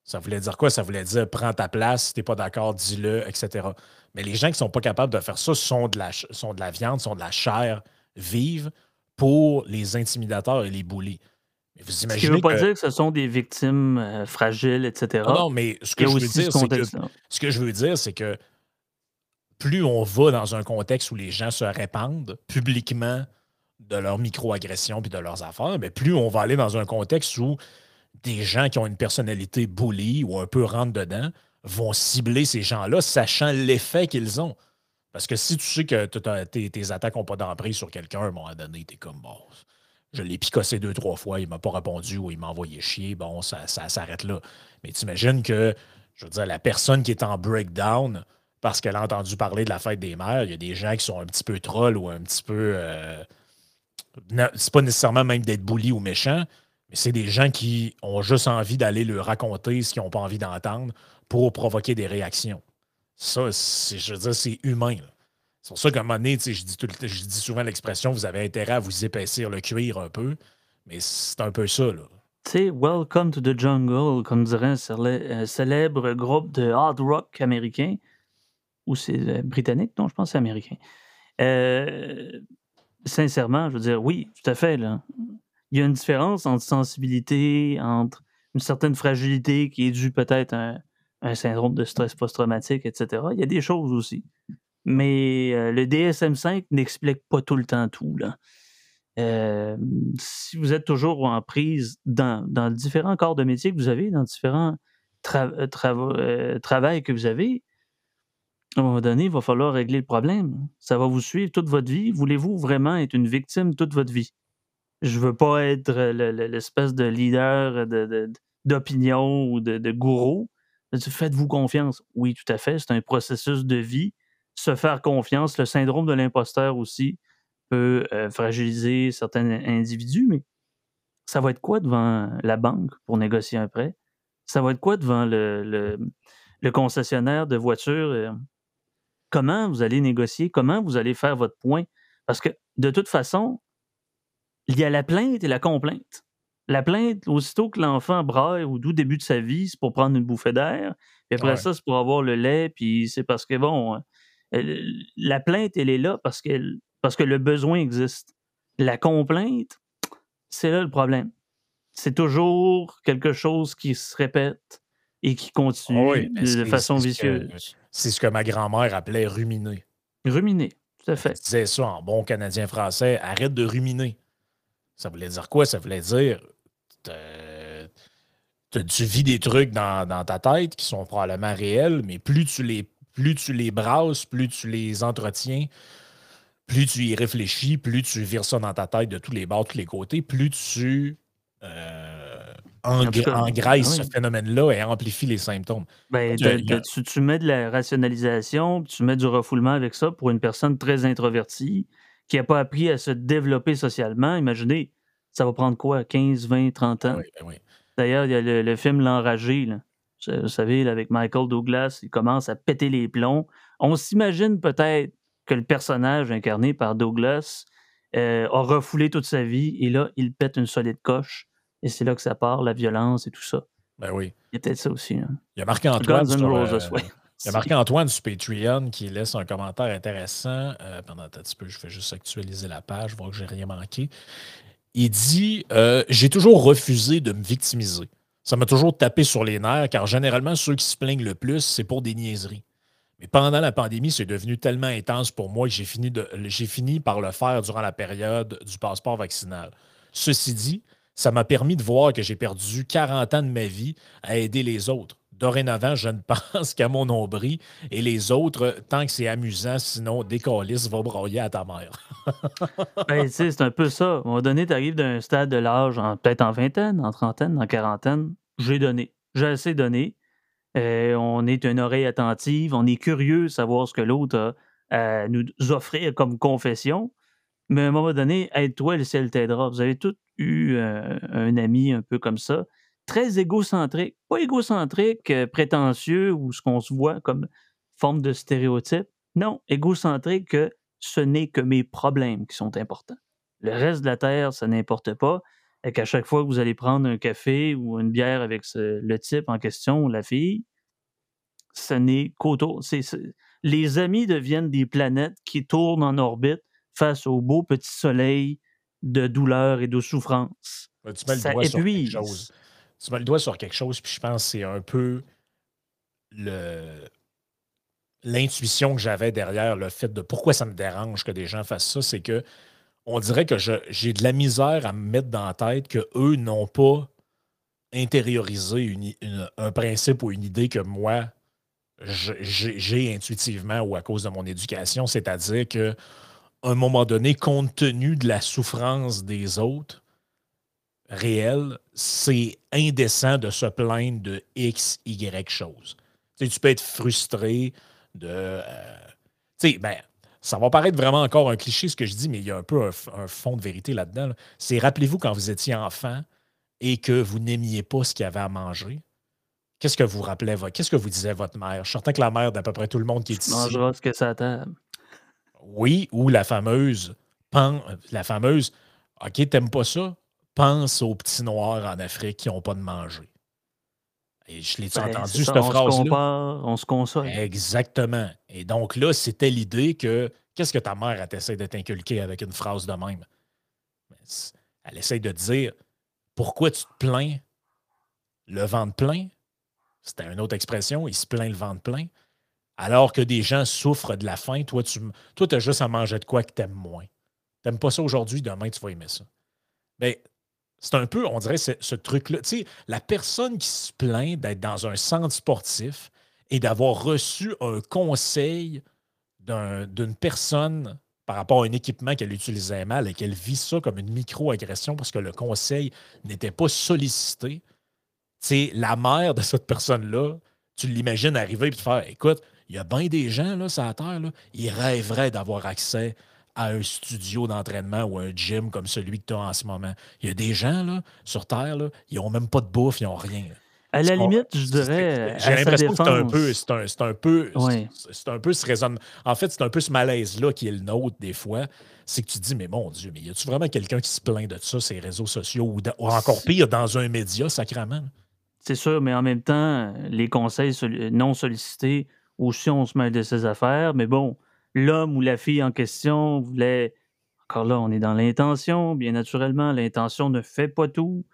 Ça voulait dire quoi? Ça voulait dire prends ta place, si t'es pas d'accord, dis-le, etc. Mais les gens qui sont pas capables de faire ça sont de la, sont de la viande, sont de la chair vive pour les intimidateurs et les bullies. Mais vous imaginez ce qui ne veut pas dire que ce sont des victimes euh, fragiles, etc. Non, mais ce que, je veux dire, c'est que, ce que je veux dire, c'est que plus on va dans un contexte où les gens se répandent publiquement de leurs micro-agressions et de leurs affaires, mais plus on va aller dans un contexte où des gens qui ont une personnalité bully ou un peu rentre dedans vont cibler ces gens-là, sachant l'effet qu'ils ont. Parce que si tu sais que tes, attaques n'ont pas d'emprise sur quelqu'un, à un moment donné, t'es comme bon. Je l'ai picossé deux, trois fois, il m'a pas répondu ou il m'a envoyé chier. Bon, ça, ça s'arrête là. Mais tu imagines que, je veux dire, la personne qui est en breakdown parce qu'elle a entendu parler de la fête des mères, il y a des gens qui sont un petit peu trolls ou un petit peu. Euh, c'est pas nécessairement même d'être bully ou méchant, mais c'est des gens qui ont juste envie d'aller leur raconter ce qu'ils n'ont pas envie d'entendre pour provoquer des réactions. Ça, je veux dire, c'est humain. C'est pour ça qu'à un moment donné, je dis, je dis souvent l'expression vous avez intérêt à vous épaissir le cuir un peu, mais c'est un peu ça. Là. Tu sais, Welcome to the Jungle, comme dirait un célèbre groupe de hard rock américain, ou c'est euh, britannique, non, je pense que c'est américain. Euh, sincèrement, je veux dire, oui, tout à fait. Là. Il y a une différence entre sensibilité, entre une certaine fragilité qui est due peut-être à un, syndrome de stress post-traumatique, etc. Il y a des choses aussi. Mais euh, le DSM-5 n'explique pas tout le temps tout. Là. Euh, si vous êtes toujours en prise dans, dans différents corps de métier que vous avez, dans différents euh, travaux travail que vous avez, à un moment donné, il va falloir régler le problème. Ça va vous suivre toute votre vie. Voulez-vous vraiment être une victime toute votre vie? Je veux pas être l'espèce de leader d'opinion ou de, de gourou Faites-vous confiance. Oui, tout à fait. C'est un processus de vie. Se faire confiance, le syndrome de l'imposteur aussi peut euh, fragiliser certains individus, mais ça va être quoi devant la banque pour négocier un prêt? Ça va être quoi devant le, le, concessionnaire de voitures? Euh? Comment vous allez négocier? Comment vous allez faire votre point? Parce que de toute façon, il y a la plainte et la complainte. La plainte, aussitôt que l'enfant braille au tout début de sa vie, c'est pour prendre une bouffée d'air. Puis après ça, c'est pour avoir le lait. Puis c'est parce que, bon, euh, la plainte, elle est là parce que, parce que le besoin existe. La complainte, c'est là le problème. C'est toujours quelque chose qui se répète et qui continue de façon vicieuse. C'est ce que ma grand-mère appelait ruminer. Ruminer, tout à fait. Elle disait ça en bon canadien français, arrête de ruminer. Ça voulait dire quoi? Ça voulait dire tu vis des trucs dans, ta tête qui sont probablement réels, mais plus tu les, plus tu les brasses, plus tu les entretiens, plus tu y réfléchis, plus tu vires ça dans ta tête de tous les bords, de tous les côtés, plus tu euh, engraisses ce phénomène-là et amplifies les symptômes. Ben, tu, mets de la rationalisation, tu mets du refoulement avec ça pour une personne très introvertie qui n'a pas appris à se développer socialement. Imaginez, ça va prendre quoi, 15, 20, 30 ans? Ben D'ailleurs, il y a le, film L'Enragé, vous savez, avec Michael Douglas, il commence à péter les plombs. On s'imagine peut-être que le personnage incarné par Douglas euh, a refoulé toute sa vie et là, il pète une solide coche. Et c'est là que ça part, la violence et tout ça. Ben oui. Il y a peut-être ça aussi. Il y a marqué Antoine. Sur, euh, il y a marqué Antoine sur Patreon qui laisse un commentaire intéressant. Euh, pendant un petit peu, je vais juste actualiser la page, voir que j'ai rien manqué. Il dit euh, J'ai toujours refusé de me victimiser. Ça m'a toujours tapé sur les nerfs, car généralement, ceux qui se plaignent le plus, c'est pour des niaiseries. Mais pendant la pandémie, c'est devenu tellement intense pour moi que j'ai fini, fini par le faire durant la période du passeport vaccinal. Ceci dit, ça m'a permis de voir que j'ai perdu 40 ans de ma vie à aider les autres. Dorénavant, je ne pense qu'à mon nombril et les autres, tant que c'est amusant, sinon, décalisse, va broyer à ta mère. ben, c'est un peu ça. À un moment donné, tu arrives d'un stade de l'âge, peut-être en vingtaine, en trentaine, en quarantaine. J'ai donné. J'ai assez donné. Euh, on est une oreille attentive. On est curieux de savoir ce que l'autre a à nous offrir comme confession. Mais à un moment donné, aide-toi, le ciel t'aidera. Vous avez tous eu euh, un ami un peu comme ça, très égocentrique. Pas égocentrique, euh, prétentieux ou ce qu'on se voit comme forme de stéréotype. Non, égocentrique que ce n'est que mes problèmes qui sont importants. Le reste de la Terre, ça n'importe pas. Et qu'à chaque fois que vous allez prendre un café ou une bière avec le type en question ou la fille, ce n'est qu'autour. Les amis deviennent des planètes qui tournent en orbite face au beau petit soleil de douleur et de souffrance. tu mets le doigt sur. Tu mets le doigt sur quelque chose, puis je pense que c'est un peu l'intuition que j'avais derrière le fait de pourquoi ça me dérange que des gens fassent ça, c'est que on dirait que j'ai de la misère à me mettre dans la tête qu'eux n'ont pas intériorisé un principe ou une idée que moi, j'ai intuitivement ou à cause de mon éducation, c'est-à-dire que un moment donné, compte tenu de la souffrance des autres réelle, c'est indécent de se plaindre de X, Y chose. Tu, tu peux être frustré de. Euh, tu sais, ben, ça va paraître vraiment encore un cliché ce que je dis, mais il y a un peu un, fond de vérité là-dedans. C'est rappelez-vous quand vous étiez enfant et que vous n'aimiez pas ce qu'il y avait à manger. Qu'est-ce que vous rappelez, qu'est-ce que vous disait votre mère? Je suis certain que la mère d'à peu près tout le monde qui est ici. Mangera ce que ça table. Oui, ou la fameuse, la fameuse, OK, t'aimes pas ça? Pense aux petits noirs en Afrique qui n'ont pas de manger. Et je l'ai ben, entendu, cette phrase-là? On se console. Exactement. Et donc là, c'était l'idée que qu'est-ce que ta mère essaie de t'inculquer avec une phrase de même? Ben, elle essaie de dire pourquoi tu te plains? Le ventre plein? C'était une autre expression, il se plaint le ventre plein alors que des gens souffrent de la faim, toi, tu toi, as juste à manger de quoi que tu aimes moins. Tu n'aimes pas ça aujourd'hui, demain, tu vas aimer ça. Bien, c'est un peu, on dirait, ce, truc-là. Tu sais, la personne qui se plaint d'être dans un centre sportif et d'avoir reçu un conseil d'une personne par rapport à un équipement qu'elle utilisait mal et qu'elle vit ça comme une micro-agression parce que le conseil n'était pas sollicité. Tu la mère de cette personne-là, tu l'imagines arriver et te faire écoute, il y a bien des gens là, sur la Terre, là, ils rêveraient d'avoir accès à un studio d'entraînement ou un gym comme celui que tu as en ce moment. Il y a des gens là, sur Terre, là, ils n'ont même pas de bouffe, ils n'ont rien. À la limite, je dirais. J'ai l'impression que c'est un peu. C'est un, un, peu. C'est un peu ce raisonnement. En fait, c'est un peu ce malaise-là qui est le nôtre des fois. C'est que tu te dis, mais mon Dieu, mais y a-tu vraiment quelqu'un qui se plaint de ça, ces réseaux sociaux, ou, ou encore pire, dans un média, sacrément? C'est sûr, mais en même temps, les conseils non sollicités aussi on se mêle de ses affaires. Mais bon, l'homme ou la fille en question voulait. Encore là, on est dans l'intention, bien naturellement. L'intention ne fait pas tout,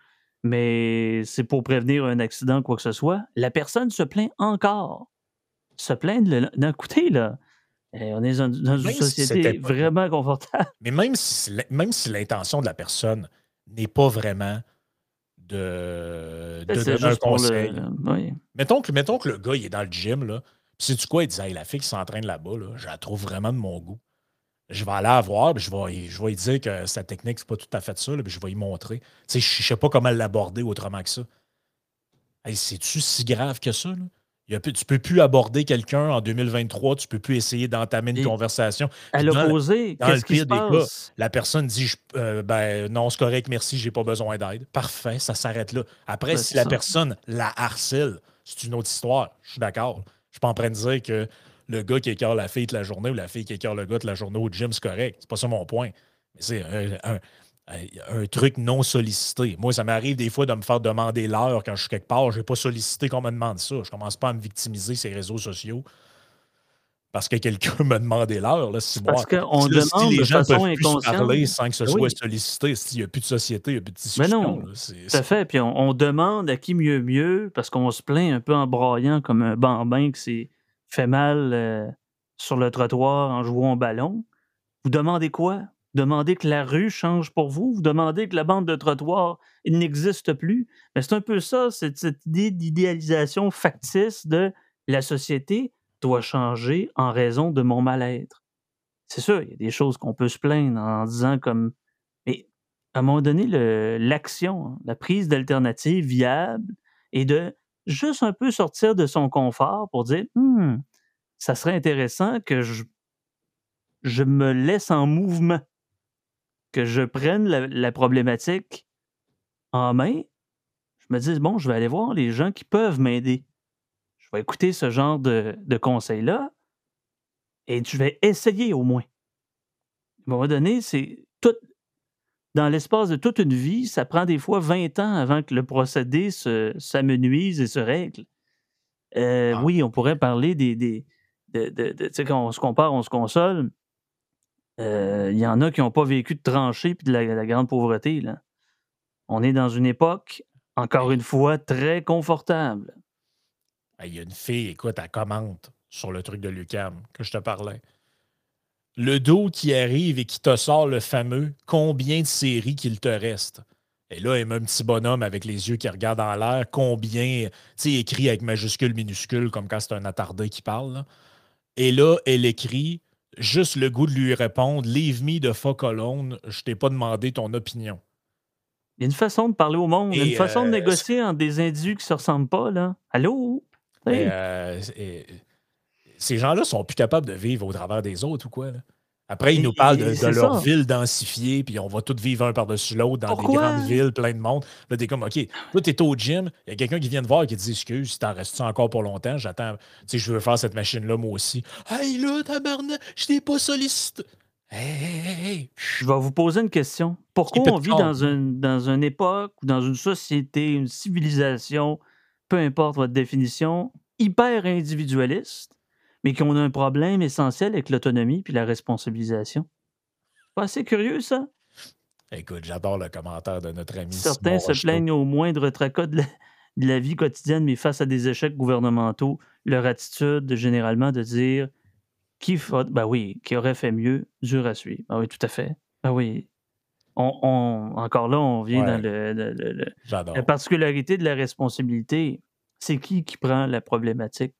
mais c'est pour prévenir un accident, quoi que ce soit. La personne se plaint encore. Se plaint d'un côté, là. Eh, on est dans, une société vraiment confortable. Mais même si, même si l'intention de la personne n'est pas vraiment de, de donner un conseil. mettons, que, mettons que le gars il est dans le gym, là, puis, sais-tu quoi? Il disait, la fille qui s'entraîne là-bas, là, je la trouve vraiment de mon goût. Je vais aller la voir, puis je vais, je vais lui dire que sa technique, c'est pas tout à fait ça, puis je vais lui montrer. Tu sais, je sais pas comment l'aborder autrement que ça. Hey, C'est-tu si grave que ça? Là? Il y tu peux plus aborder quelqu'un en 2023, tu peux plus essayer d'entamer une conversation. À l'opposé, qu'est-ce qui se passe? la personne dit euh, ben non, c'est correct, merci, j'ai pas besoin d'aide. Parfait, ça s'arrête là. Après, si la personne la harcèle, c'est une autre histoire. Je suis d'accord. Je suis pas en train de dire que le gars qui écœure la fille de la journée ou la fille qui écœure le gars de la journée au gym, c'est correct. C'est pas ça mon point. Mais c'est un, truc non sollicité. Moi, ça m'arrive des fois de me faire demander l'heure quand je suis quelque part. Je n'ai pas sollicité qu'on me demande ça. Je commence pas à me victimiser ces réseaux sociaux parce que quelqu'un m'a demandé l'heure. Parce qu'on demande si les gens de façon peuvent parler sans que ce soit sollicité, s'il n'y a plus de société, il n'y a plus de discussion. Mais non, tout à fait. Puis on, demande à qui mieux mieux, parce qu'on se plaint un peu en braillant comme un bambin qui s'est fait mal euh, sur le trottoir en jouant au ballon. Vous demandez quoi? Vous demandez que la rue change pour vous? Vous demandez que la bande de trottoir n'existe plus? Mais c'est un peu ça, cette idée d'idéalisation factice de la société doit changer en raison de mon mal-être. C'est sûr, il y a des choses qu'on peut se plaindre en disant comme. Mais à un moment donné, l'action, hein, la prise d'alternatives viables et de juste un peu sortir de son confort pour dire «Hmm, ça serait intéressant que je, je me laisse en mouvement, que je prenne la problématique en main. Je me dis, bon, je vais aller voir les gens qui peuvent m'aider je vais écouter ce genre de, de conseils-là et je vais essayer au moins. À un moment donné, c'est tout. Dans l'espace de toute une vie, ça prend des fois 20 ans avant que le procédé s'amenuise et se règle. Euh, ah. Oui, on pourrait parler des. des de, de, tu sais, quand on se compare, on se console. Euh, il y en a qui n'ont pas vécu de tranchée et de la, la, grande pauvreté. Là. On est dans une époque, encore une fois, très confortable. Il y a une fille, écoute, elle commente sur le truc de Lucam que je te parlais. Le dos qui arrive et qui te sort le fameux combien de séries qu'il te reste. Et là, elle met un petit bonhomme avec les yeux qui regardent en l'air, combien, tu sais, écrit avec majuscule, minuscule, comme quand c'est un attardé qui parle. Et là, elle écrit juste le goût de lui répondre Leave me de fuck alone, je t'ai pas demandé ton opinion. Il y a une façon de parler au monde, il y a une façon de euh, négocier entre des individus qui ne se ressemblent pas, là. Allô? Euh, ces gens-là sont plus capables de vivre au travers des autres ou quoi? Après, ils nous parlent de, leur ville densifiée, puis on va tous vivre un par-dessus l'autre dans des grandes villes, plein de monde. Là, t'es comme, OK, là, t'es au gym, il y a quelqu'un qui vient te voir et qui te dit, excuse, si t'en restes encore pour longtemps, j'attends, tu sais, je veux faire cette machine-là, moi aussi. Hey, là, tabarnak, je t'ai pas sollicité. Hey, Je vais vous poser une question. Pourquoi on vit dans une, dans une époque ou dans une société, une civilisation peu importe votre définition, hyper individualiste, mais qui ont un problème essentiel avec l'autonomie puis la responsabilisation. Pas assez curieux, ça? Écoute, j'adore le commentaire de notre ami. Certains se plaignent au moindre tracas de la, vie quotidienne, mais face à des échecs gouvernementaux, leur attitude, généralement, de dire qui, ben oui, qui aurait fait mieux, dur à suivre. Ben oui, tout à fait. Ben oui, on, encore là, on vient dans le, la particularité de la responsabilité. C'est qui qui prend la problématique?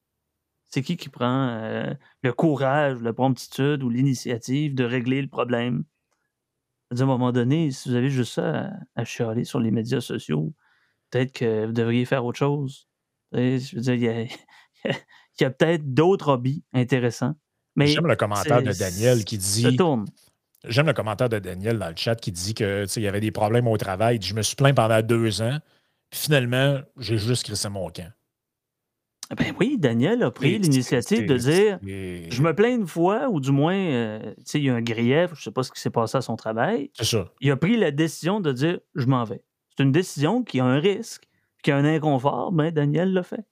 C'est qui qui prend euh, le courage, la promptitude ou l'initiative de régler le problème? À un moment donné, si vous avez juste ça à, chialer sur les médias sociaux, peut-être que vous devriez faire autre chose. Je veux dire, il y a, peut-être d'autres hobbies intéressants. J'aime le commentaire de Daniel qui dit. Ça tourne. J'aime le commentaire de Daniel dans le chat qui dit que il y avait des problèmes au travail. Je me suis plaint pendant deux ans. Puis finalement, j'ai juste crissé mon camp. Ben oui, Daniel a pris l'initiative de dire Je me plains une fois, ou du moins, euh, il y a un grief, je ne sais pas ce qui s'est passé à son travail. C'est ça. Il a pris la décision de dire Je m'en vais. C'est une décision qui a un risque, qui a un inconfort, mais ben, Daniel l'a fait.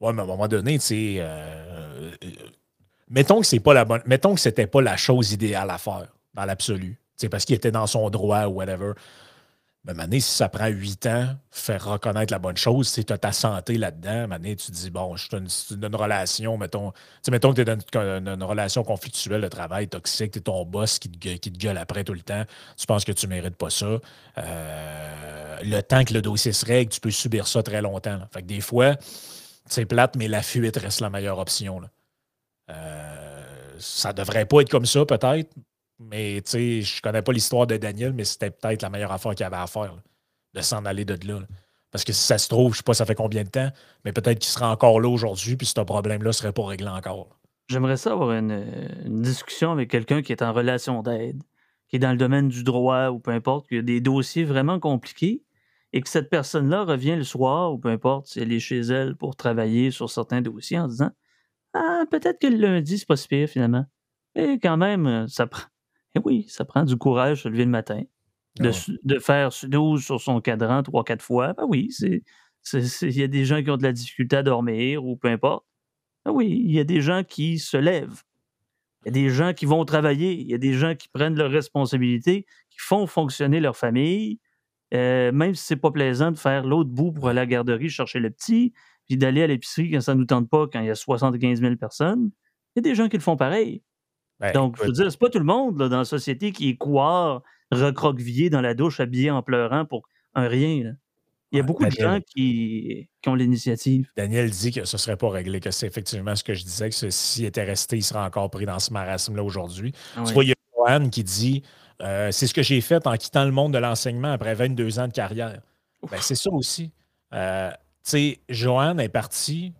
Oui, mais à un moment donné, tu sais, euh, euh, mettons que c'est pas la bonne. Mettons que c'était pas la chose idéale à faire dans l'absolu. Parce qu'il était dans son droit ou whatever. Mais maintenant, si ça prend huit ans, faire reconnaître la bonne chose, c'est ta santé là-dedans. Maintenant, tu te dis, bon, je suis une, une, relation, mettons, mettons que tu es dans une, relation conflictuelle de travail toxique, tu es ton boss qui te, gueule après tout le temps, tu penses que tu mérites pas ça. Euh, le temps que le dossier se règle, tu peux subir ça très longtemps. Fait que des fois, c'est plate, mais la fuite reste la meilleure option. Là. Euh, ça devrait pas être comme ça, peut-être, mais tu sais, je connais pas l'histoire de Daniel, mais c'était peut-être la meilleure affaire qu'il avait à faire, de s'en aller de là. Parce que si ça se trouve, je sais pas ça fait combien de temps, mais peut-être qu'il sera encore là aujourd'hui, puis ce problème-là serait pas réglé encore. J'aimerais ça avoir une, discussion avec quelqu'un qui est en relation d'aide, qui est dans le domaine du droit ou peu importe, qui a des dossiers vraiment compliqués et que cette personne-là revient le soir ou peu importe si elle est chez elle pour travailler sur certains dossiers en disant Ah, peut-être que le lundi, c'est pas si pire finalement. Et quand même, ça prend eh oui, ça prend du courage de se lever le matin, de, ah de faire 12 sur son cadran trois, quatre fois. Ben oui, c'est, il y a des gens qui ont de la difficulté à dormir ou peu importe. Ah oui, il y a des gens qui se lèvent. Il y a des gens qui vont travailler. Il y a des gens qui prennent leurs responsabilités, qui font fonctionner leur famille. Euh, même si c'est pas plaisant de faire l'autre bout pour aller à la garderie chercher le petit, puis d'aller à l'épicerie quand ça ne nous tente pas, quand il y a 75 000 personnes. Il y a des gens qui le font pareil. Ben, Donc, je veux dire, c'est pas tout le monde dans la société qui est couard, recroquevillé dans la douche, habillé en pleurant pour un rien. Il y a beaucoup de gens qui, ont l'initiative. Daniel dit que ce ne serait pas réglé, que c'est effectivement ce que je disais, que s'il était resté, il serait encore pris dans ce marasme-là aujourd'hui. Ah tu vois, il y a Joanne qui dit euh, C'est ce que j'ai fait en quittant le monde de l'enseignement après 22 ans de carrière. Ben, c'est ça aussi. Euh, tu sais, Joanne est partie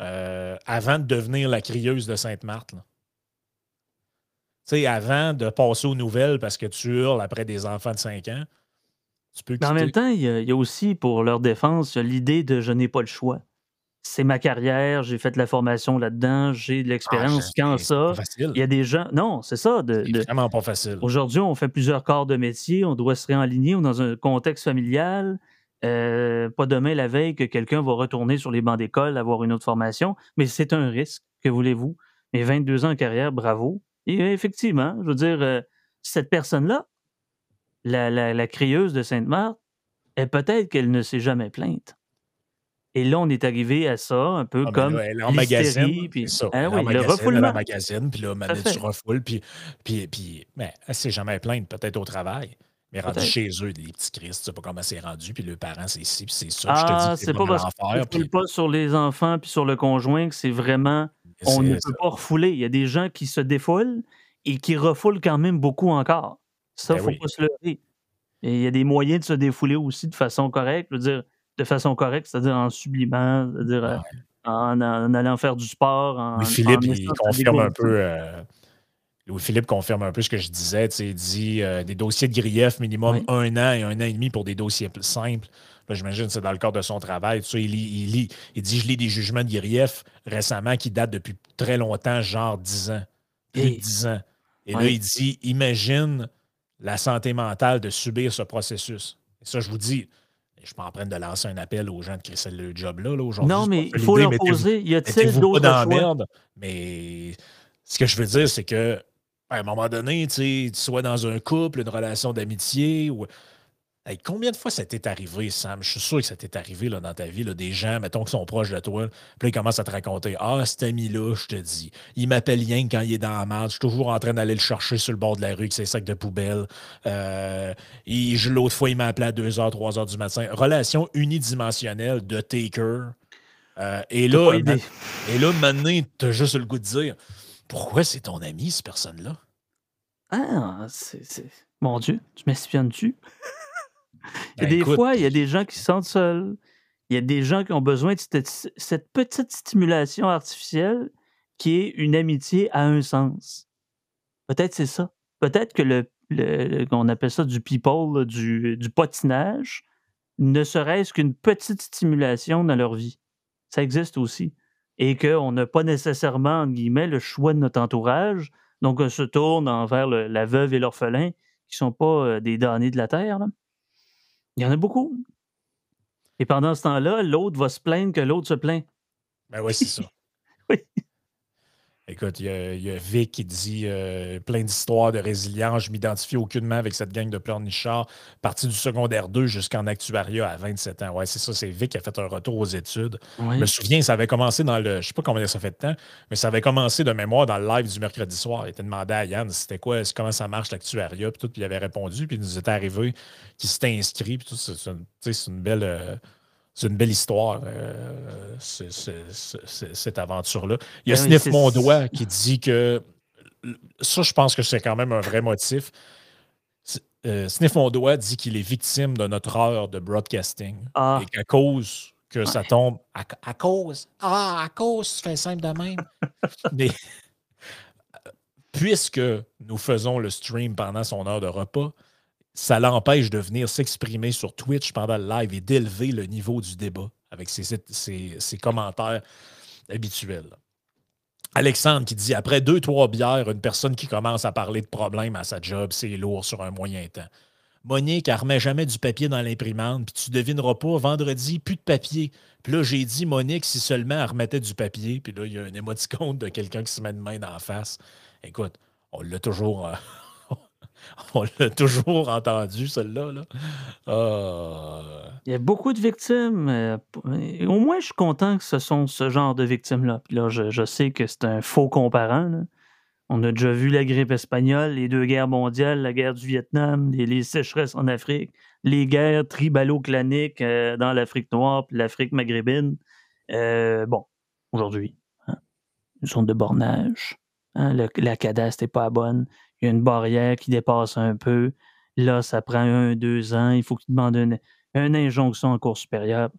euh, avant de devenir la crieuse de Sainte-Marthe. Tu sais, avant de passer aux nouvelles parce que tu hurles après des enfants de 5 ans en même temps, il y, a, aussi, pour leur défense, l'idée de je n'ai pas le choix. C'est ma carrière, j'ai fait de la formation là-dedans, j'ai de ah, l'expérience. Quand ça, il y a des gens. Non, c'est ça. De, vraiment pas facile. Aujourd'hui, on fait plusieurs corps de métier, on doit se réaligner, on est dans un contexte familial. Euh, pas demain la veille que quelqu'un va retourner sur les bancs d'école, avoir une autre formation, mais c'est un risque, que voulez-vous? Mais 22 ans en carrière, bravo. Et effectivement, je veux dire, euh, cette personne-là, la, la, crieuse de Sainte-Marthe, est peut-être qu'elle ne s'est jamais plainte. Et là, on est arrivé à ça, un peu ah, ben comme. elle en magazine. Puis, ça. Ah oui, le refoulement. Elle magazine, puis là, maintenant, tu refoules, puis, puis, puis ben, elle ne s'est jamais plainte, peut-être au travail. Mais rendu chez eux, des petits Christ, tu sais pas comment c'est rendu, puis le parent, c'est ici, puis c'est ça. Ah, je te dis ah, c'est pas parce qu'on ne pas sur les enfants puis sur le conjoint que c'est vraiment. On ne peut pas refouler. Il y a des gens qui se défoulent et qui refoulent quand même beaucoup encore. Ça, il ben ne faut pas se lever. Et il y a des moyens de se défouler aussi de façon correcte. Je veux dire, de façon correcte, c'est-à-dire en sublimant, c'est-à-dire euh, en, allant faire du sport. En, Philippe, il confirme un peu. Euh, Philippe confirme un peu ce que je disais. Il dit euh, des dossiers de grief minimum un an et un an et demi pour des dossiers simples. J'imagine que c'est dans le cadre de son travail. il, lit, il, dit Je lis des jugements de grief récemment qui datent depuis très longtemps, genre 10 ans. Plus de 10 ans. Et là, il dit Imagine la santé mentale de subir ce processus. Et ça, je vous dis, je suis pas en train de lancer un appel aux gens de créer le job-là aujourd'hui. Non, mais il faut leur poser. Il y a-t-il d'autres choix? Merde, mais ce que je veux dire, c'est que à un moment donné, tu sois dans un couple, une relation d'amitié, ou combien de fois ça t'est arrivé, Sam? Je suis sûr que ça t'est arrivé là, dans ta vie, là, des gens, mettons, qui sont proches de toi. Puis là, ils commencent à te raconter Ah, cet ami-là, je te dis, il m'appelle rien quand il est dans la merde. Je suis toujours en train d'aller le chercher sur le bord de la rue avec ses sacs de poubelle. Euh, L'autre fois, il m'a appelé à 2h, 3h du matin. Relation unidimensionnelle de taker. Euh, et, là, et là, maintenant, tu as juste le goût de dire Pourquoi c'est ton ami, cette personne-là? Ah, c'est. Mon Dieu, tu m'espionnes-tu? Ben, des fois, il y a des gens qui se sentent seuls. Il y a des gens qui ont besoin de cette, petite stimulation artificielle qui est une amitié à un sens. Peut-être c'est ça. Peut-être que le, qu'on appelle ça du people, du, du potinage, ne serait-ce qu'une petite stimulation dans leur vie. Ça existe aussi. Et qu'on n'a pas nécessairement, entre guillemets, le choix de notre entourage. Donc, on se tourne envers la veuve et l'orphelin, qui ne sont pas euh, des damnés de la terre. Là. Il y en a beaucoup. Et pendant ce temps-là, l'autre va se plaindre que l'autre se plaint. Ben oui, c'est ça. oui. Écoute, il y, a Vic qui dit euh, plein d'histoires de résilience. Je m'identifie aucunement avec cette gang de pleurnichards, parti du secondaire 2 jusqu'en actuariat à 27 ans. Ouais, c'est ça, c'est Vic qui a fait un retour aux études. Je me souviens, ça avait commencé dans le. Je sais pas combien ça fait de temps, mais ça avait commencé de mémoire dans le live du mercredi soir. Il était demandé à Yann c'était quoi, comment ça marche l'actuariat, puis tout, puis il avait répondu, puis il nous était arrivé qu'il s'était inscrit, puis tout. C'est une, belle. Euh, c'est une belle histoire, euh, cette aventure-là. Il y a ben Sniff Mondois qui dit que. Ça, je pense que c'est quand même un vrai motif. Euh, Sniff Mondois dit qu'il est victime de notre heure de broadcasting. Ah. Et qu'à cause que ça tombe. À, cause. Ah, à cause, tu fais simple de même. Mais puisque nous faisons le stream pendant son heure de repas, ça l'empêche de venir s'exprimer sur Twitch pendant le live et d'élever le niveau du débat avec ses, commentaires habituels. Alexandre qui dit après deux, trois bières, une personne qui commence à parler de problèmes à sa job, c'est lourd sur un moyen temps. Monique, elle remet jamais du papier dans l'imprimante, puis tu devineras pas, vendredi, plus de papier. Puis là, j'ai dit, Monique, si seulement elle remettait du papier, puis là, il y a un émoticône de quelqu'un qui se met une main dans la face. Écoute, on l'a toujours. Euh, on l'a toujours entendu, celle-là. Là. Ah. Il y a beaucoup de victimes. Euh, au moins, je suis content que ce sont ce genre de victimes-là. Je, sais que c'est un faux comparant. On a déjà vu la grippe espagnole, les deux guerres mondiales, la guerre du Vietnam, les, sécheresses en Afrique, les guerres tribalo-claniques euh, dans l'Afrique noire puis l'Afrique maghrébine. Euh, bon, aujourd'hui, hein, une zone de bornage. Hein, la cadastre n'est pas bonne. Il y a une barrière qui dépasse un peu. Là, ça prend un, deux ans. Il faut qu'il demande une, une injonction en cours supérieur.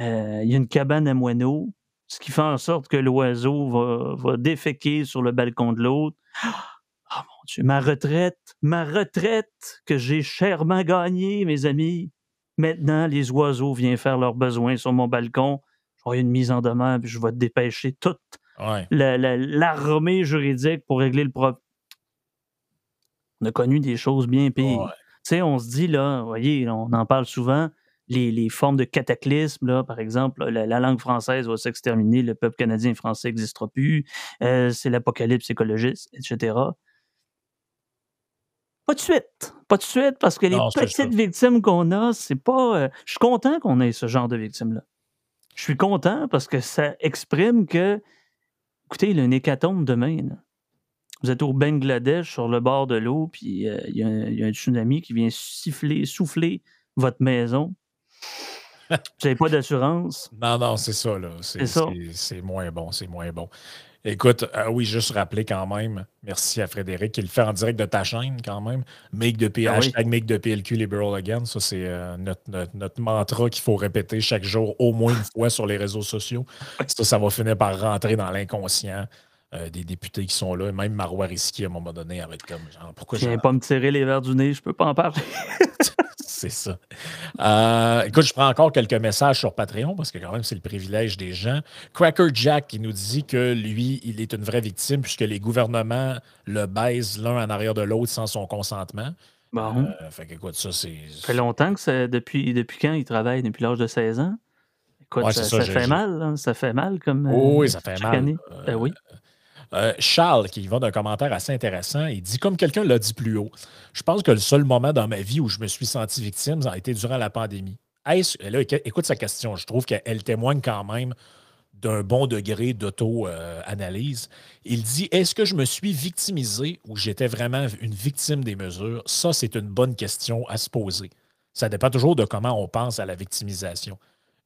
Euh, il y a une cabane à moineaux ce qui fait en sorte que l'oiseau va, va déféquer sur le balcon de l'autre. Oh mon Dieu, ma retraite, ma retraite que j'ai chèrement gagnée, mes amis. Maintenant, les oiseaux viennent faire leurs besoins sur mon balcon. J'aurai une mise en demeure, puis je vais dépêcher toute l'armée juridique pour régler le problème. On a connu des choses bien pires. Tu sais, on se dit, là, vous voyez, on en parle souvent, les, formes de cataclysme, là, par exemple, la, langue française va s'exterminer, le peuple canadien et français n'existera plus, euh, c'est l'apocalypse écologiste, etc. Pas de suite. Pas de suite, parce que les petites victimes qu'on a, c'est pas. Euh, je suis content qu'on ait ce genre de victimes-là. Je suis content parce que ça exprime que, écoutez, il y a une hécatombe demain. Vous êtes au Bangladesh, sur le bord de l'eau, puis euh, il y, a un tsunami qui vient siffler, souffler votre maison. Vous n'avez pas d'assurance. Non, non, c'est ça, là. C'est moins bon, c'est moins bon. Écoute, euh, oui, juste rappeler quand même, merci à Frédéric qui le fait en direct de ta chaîne quand même. Make de P, ah hashtag make de PLQ Liberal Again. Ça, c'est euh, notre, mantra qu'il faut répéter chaque jour, au moins une fois sur les réseaux sociaux. Ça, ça va finir par rentrer dans l'inconscient. Euh, des députés qui sont là, même Marois Risky à un moment donné, avec comme genre pourquoi je viens pas me tirer les verres du nez, je peux pas en parler. c'est ça. Euh, écoute, je prends encore quelques messages sur Patreon parce que quand même, c'est le privilège des gens. Cracker Jack qui nous dit que lui, il est une vraie victime puisque les gouvernements le baisent l'un en arrière de l'autre sans son consentement. Bon. Euh, fait écoute, ça, c'est. Ça fait longtemps que c'est. Depuis, depuis quand il travaille? Depuis l'âge de 16 ans? Écoute, ça, fait mal, hein, ça fait mal comme. oui, ça fait mal. Ben oui. Euh, Charles, qui va d'un commentaire assez intéressant, il dit Comme quelqu'un l'a dit plus haut, je pense que le seul moment dans ma vie où je me suis senti victime a été durant la pandémie. Là, écoute sa question, je trouve qu'elle témoigne quand même d'un bon degré d'auto-analyse. Il dit Est-ce que je me suis victimisé ou j'étais vraiment une victime des mesures? Ça, c'est une bonne question à se poser. Ça dépend toujours de comment on pense à la victimisation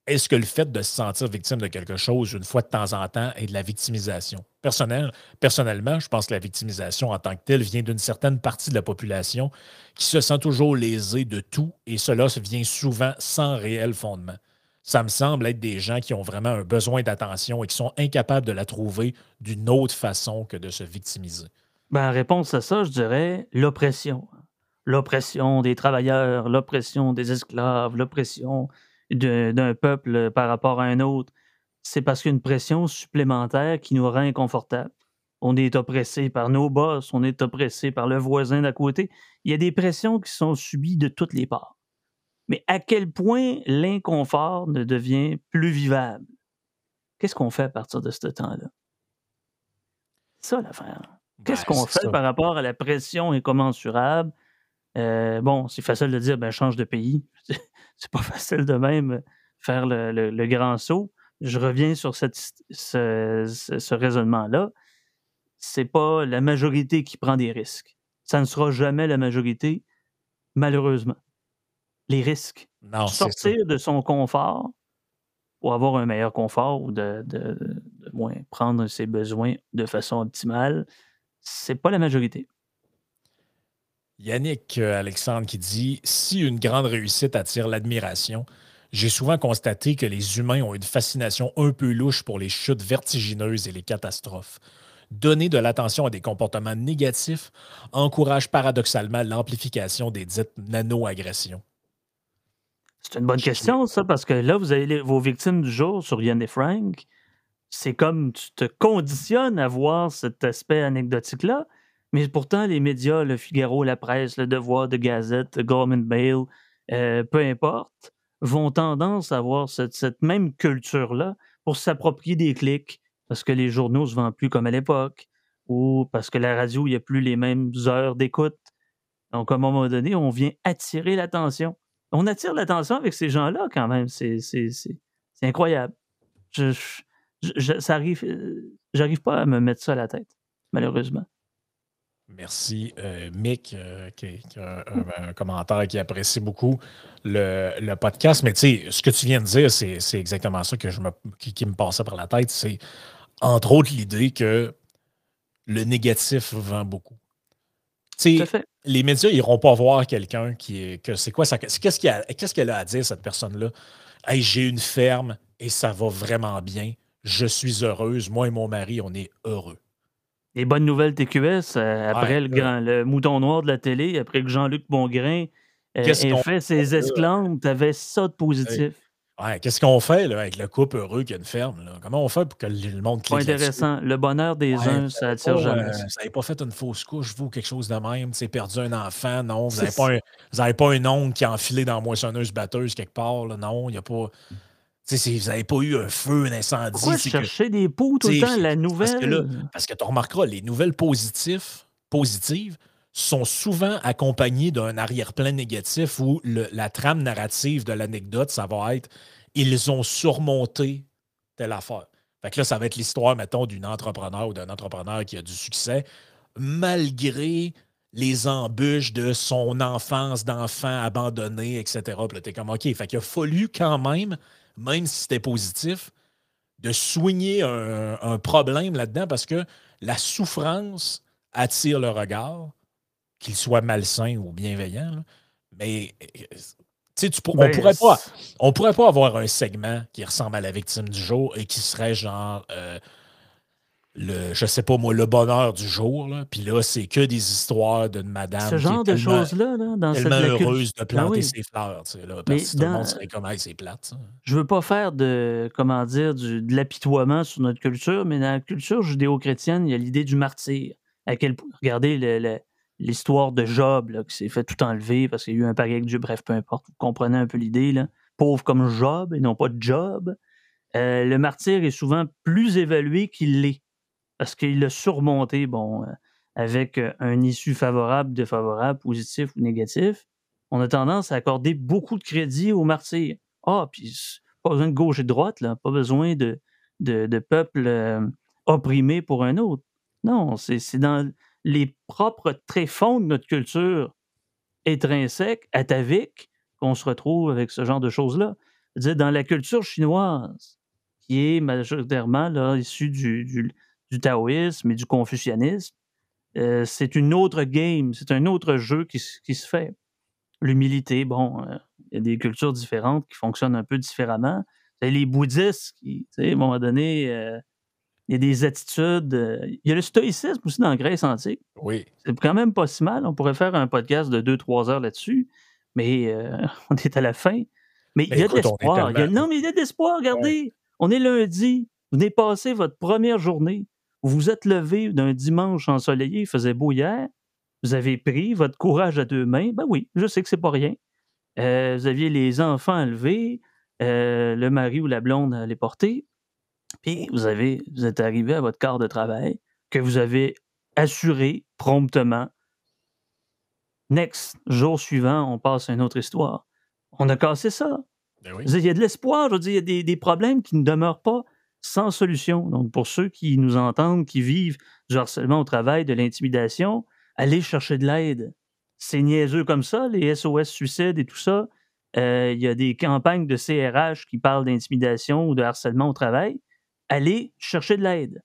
est-ce que le fait de se sentir victime de quelque chose une fois de temps en temps est de la victimisation? Personnel, personnellement, je pense que la victimisation en tant que telle vient d'une certaine partie de la population qui se sent toujours lésée de tout et cela vient souvent sans réel fondement. Ça me semble être des gens qui ont vraiment un besoin d'attention et qui sont incapables de la trouver d'une autre façon que de se victimiser. Ben, en réponse à ça, je dirais l'oppression. L'oppression des travailleurs, l'oppression des esclaves, l'oppression d'un peuple par rapport à un autre, c'est parce qu'il y a une pression supplémentaire qui nous rend inconfortables. On est oppressé par nos boss, on est oppressé par le voisin d'à côté. Il y a des pressions qui sont subies de toutes les parts. Mais à quel point l'inconfort ne devient plus vivable? Qu'est-ce qu'on fait à partir de ce temps-là? C'est ça l'affaire. Qu'est-ce ben, qu'on fait par rapport à la pression incommensurable? Euh, bon, c'est facile de dire, ben, change de pays. c'est pas facile de même faire le, grand saut. Je reviens sur cette, ce, raisonnement-là. C'est pas la majorité qui prend des risques. Ça ne sera jamais la majorité, malheureusement. Les risques. Non, Sortir de son confort pour avoir un meilleur confort ou de, de moins prendre ses besoins de façon optimale, c'est pas la majorité. Yannick euh, Alexandre qui dit Si une grande réussite attire l'admiration, j'ai souvent constaté que les humains ont une fascination un peu louche pour les chutes vertigineuses et les catastrophes. Donner de l'attention à des comportements négatifs encourage paradoxalement l'amplification des dites nano-agressions. C'est une bonne question, ça, parce que là, vous avez vos victimes du jour sur Yann et Frank. C'est comme tu te conditionnes à voir cet aspect anecdotique-là. Mais pourtant, les médias, le Figaro, la presse, le Devoir, de Gazette, Gorman Mail, euh, peu importe, vont tendance à avoir cette, même culture-là pour s'approprier des clics parce que les journaux se vendent plus comme à l'époque ou parce que la radio, il n'y a plus les mêmes heures d'écoute. Donc, à un moment donné, on vient attirer l'attention. On attire l'attention avec ces gens-là quand même. C'est incroyable. Je, ça arrive, euh, j'arrive pas à me mettre ça à la tête, malheureusement. Merci, euh, Mick, euh, qui, a un, commentaire qui apprécie beaucoup le, podcast. Mais tu sais, ce que tu viens de dire, c'est exactement ça que je me, qui, me passait par la tête. C'est entre autres l'idée que le négatif vend beaucoup. Tu sais, les médias n'iront pas voir quelqu'un qui est. que C'est quoi ça? Qu'est-ce qu'elle a, a à dire, cette personne-là? Hey, j'ai une ferme et ça va vraiment bien. Je suis heureuse. Moi et mon mari, on est heureux. Les bonnes nouvelles TQS, euh, après le, grand, le mouton noir de la télé, après que Jean-Luc Bongrain euh, ait fait ses esclandres, tu avais ça de positif. Ouais, qu'est-ce qu'on fait là, avec le couple heureux qui a une ferme? Là? Comment on fait pour que le monde clique Pas intéressant. Le bonheur des uns, ça attire jamais. Euh, vous n'avez pas fait une fausse couche, vous, quelque chose de même? C'est perdu un enfant? Non? Vous n'avez pas, un, pas un ongle qui a enfilé dans la moissonneuse batteuse quelque part? Là? Non, il n'y a pas vous n'avez pas eu un feu, un incendie. Pourquoi chercher des poux tout le temps, la nouvelle? Parce que, tu remarqueras, les nouvelles positives, positives sont souvent accompagnées d'un arrière-plan négatif où la trame narrative de l'anecdote, ça va être ils ont surmonté telle affaire. Fait que là, ça va être l'histoire, mettons, d'une entrepreneur ou d'un entrepreneur qui a du succès, malgré les embûches de son enfance d'enfant abandonné, etc. Puis là, t'es comme, OK, fait qu'il a fallu quand même même si c'était positif, de soigner un, problème là-dedans parce que la souffrance attire le regard, qu'il soit malsain ou bienveillant. Mais tu, on ben, pourrait pas, on pourrait pas avoir un segment qui ressemble à la victime du jour et qui serait genre euh, le, je sais pas moi, le bonheur du jour. Là. Puis là, c'est que des histoires d'une madame. Ce genre de choses-là, là, dans tellement cette heureuse de ben planter ses fleurs. Tu sais, là, parce que tout le monde serait comme, c'est plate. Ça. Je veux pas faire de, comment dire, du, de l'apitoiement sur notre culture, mais dans la culture judéo-chrétienne, il y a l'idée du martyr. À quel point, regardez l'histoire de Job, là, qui s'est fait tout enlever parce qu'il y a eu un pari avec Dieu, bref, peu importe. Vous comprenez un peu l'idée, là. Pauvre comme Job et non pas Job. Euh, le martyr est souvent plus évalué qu'il l'est parce qu'il a surmonté, bon, euh, avec euh, un issue favorable, défavorable, positif ou négatif, on a tendance à accorder beaucoup de crédit aux martyrs. Ah, puis pas besoin de gauche et de droite, là, pas besoin de, de, peuple euh, opprimé pour un autre. Non, c'est dans les propres tréfonds de notre culture intrinsèque, atavique, qu'on se retrouve avec ce genre de choses-là. Dire, dans la culture chinoise, qui est majoritairement là, issue du taoïsme et du confucianisme, euh, c'est une autre game, c'est un autre jeu qui, se fait. L'humilité, bon, euh, il y a des cultures différentes qui fonctionnent un peu différemment. Les bouddhistes, qui, à un moment donné, euh, il y a des attitudes. il y a le stoïcisme aussi dans la Grèce antique. Oui. C'est quand même pas si mal. On pourrait faire un podcast de 2-3 heures là-dessus, mais on est à la fin. Mais il y a de l'espoir. Non, mais il y a de l'espoir. Regardez, on est lundi. Vous venez passer votre première journée. Vous vous êtes levé d'un dimanche ensoleillé, il faisait beau hier, vous avez pris votre courage à deux mains, ben oui, je sais que c'est pas rien. Euh, vous aviez les enfants à lever, euh, le mari ou la blonde à les porter, puis vous, avez, vous êtes arrivé à votre quart de travail que vous avez assuré promptement. Next, jour suivant, on passe à une autre histoire. On a cassé ça. Ben il y a de l'espoir, je veux dire, il y a des problèmes qui ne demeurent pas sans solution. Donc, pour ceux qui nous entendent, qui vivent du harcèlement au travail, de l'intimidation, allez chercher de l'aide. C'est niaiseux comme ça, les SOS suicides et tout ça. Euh, il y a des campagnes de CRH qui parlent d'intimidation ou de harcèlement au travail. Allez chercher de l'aide.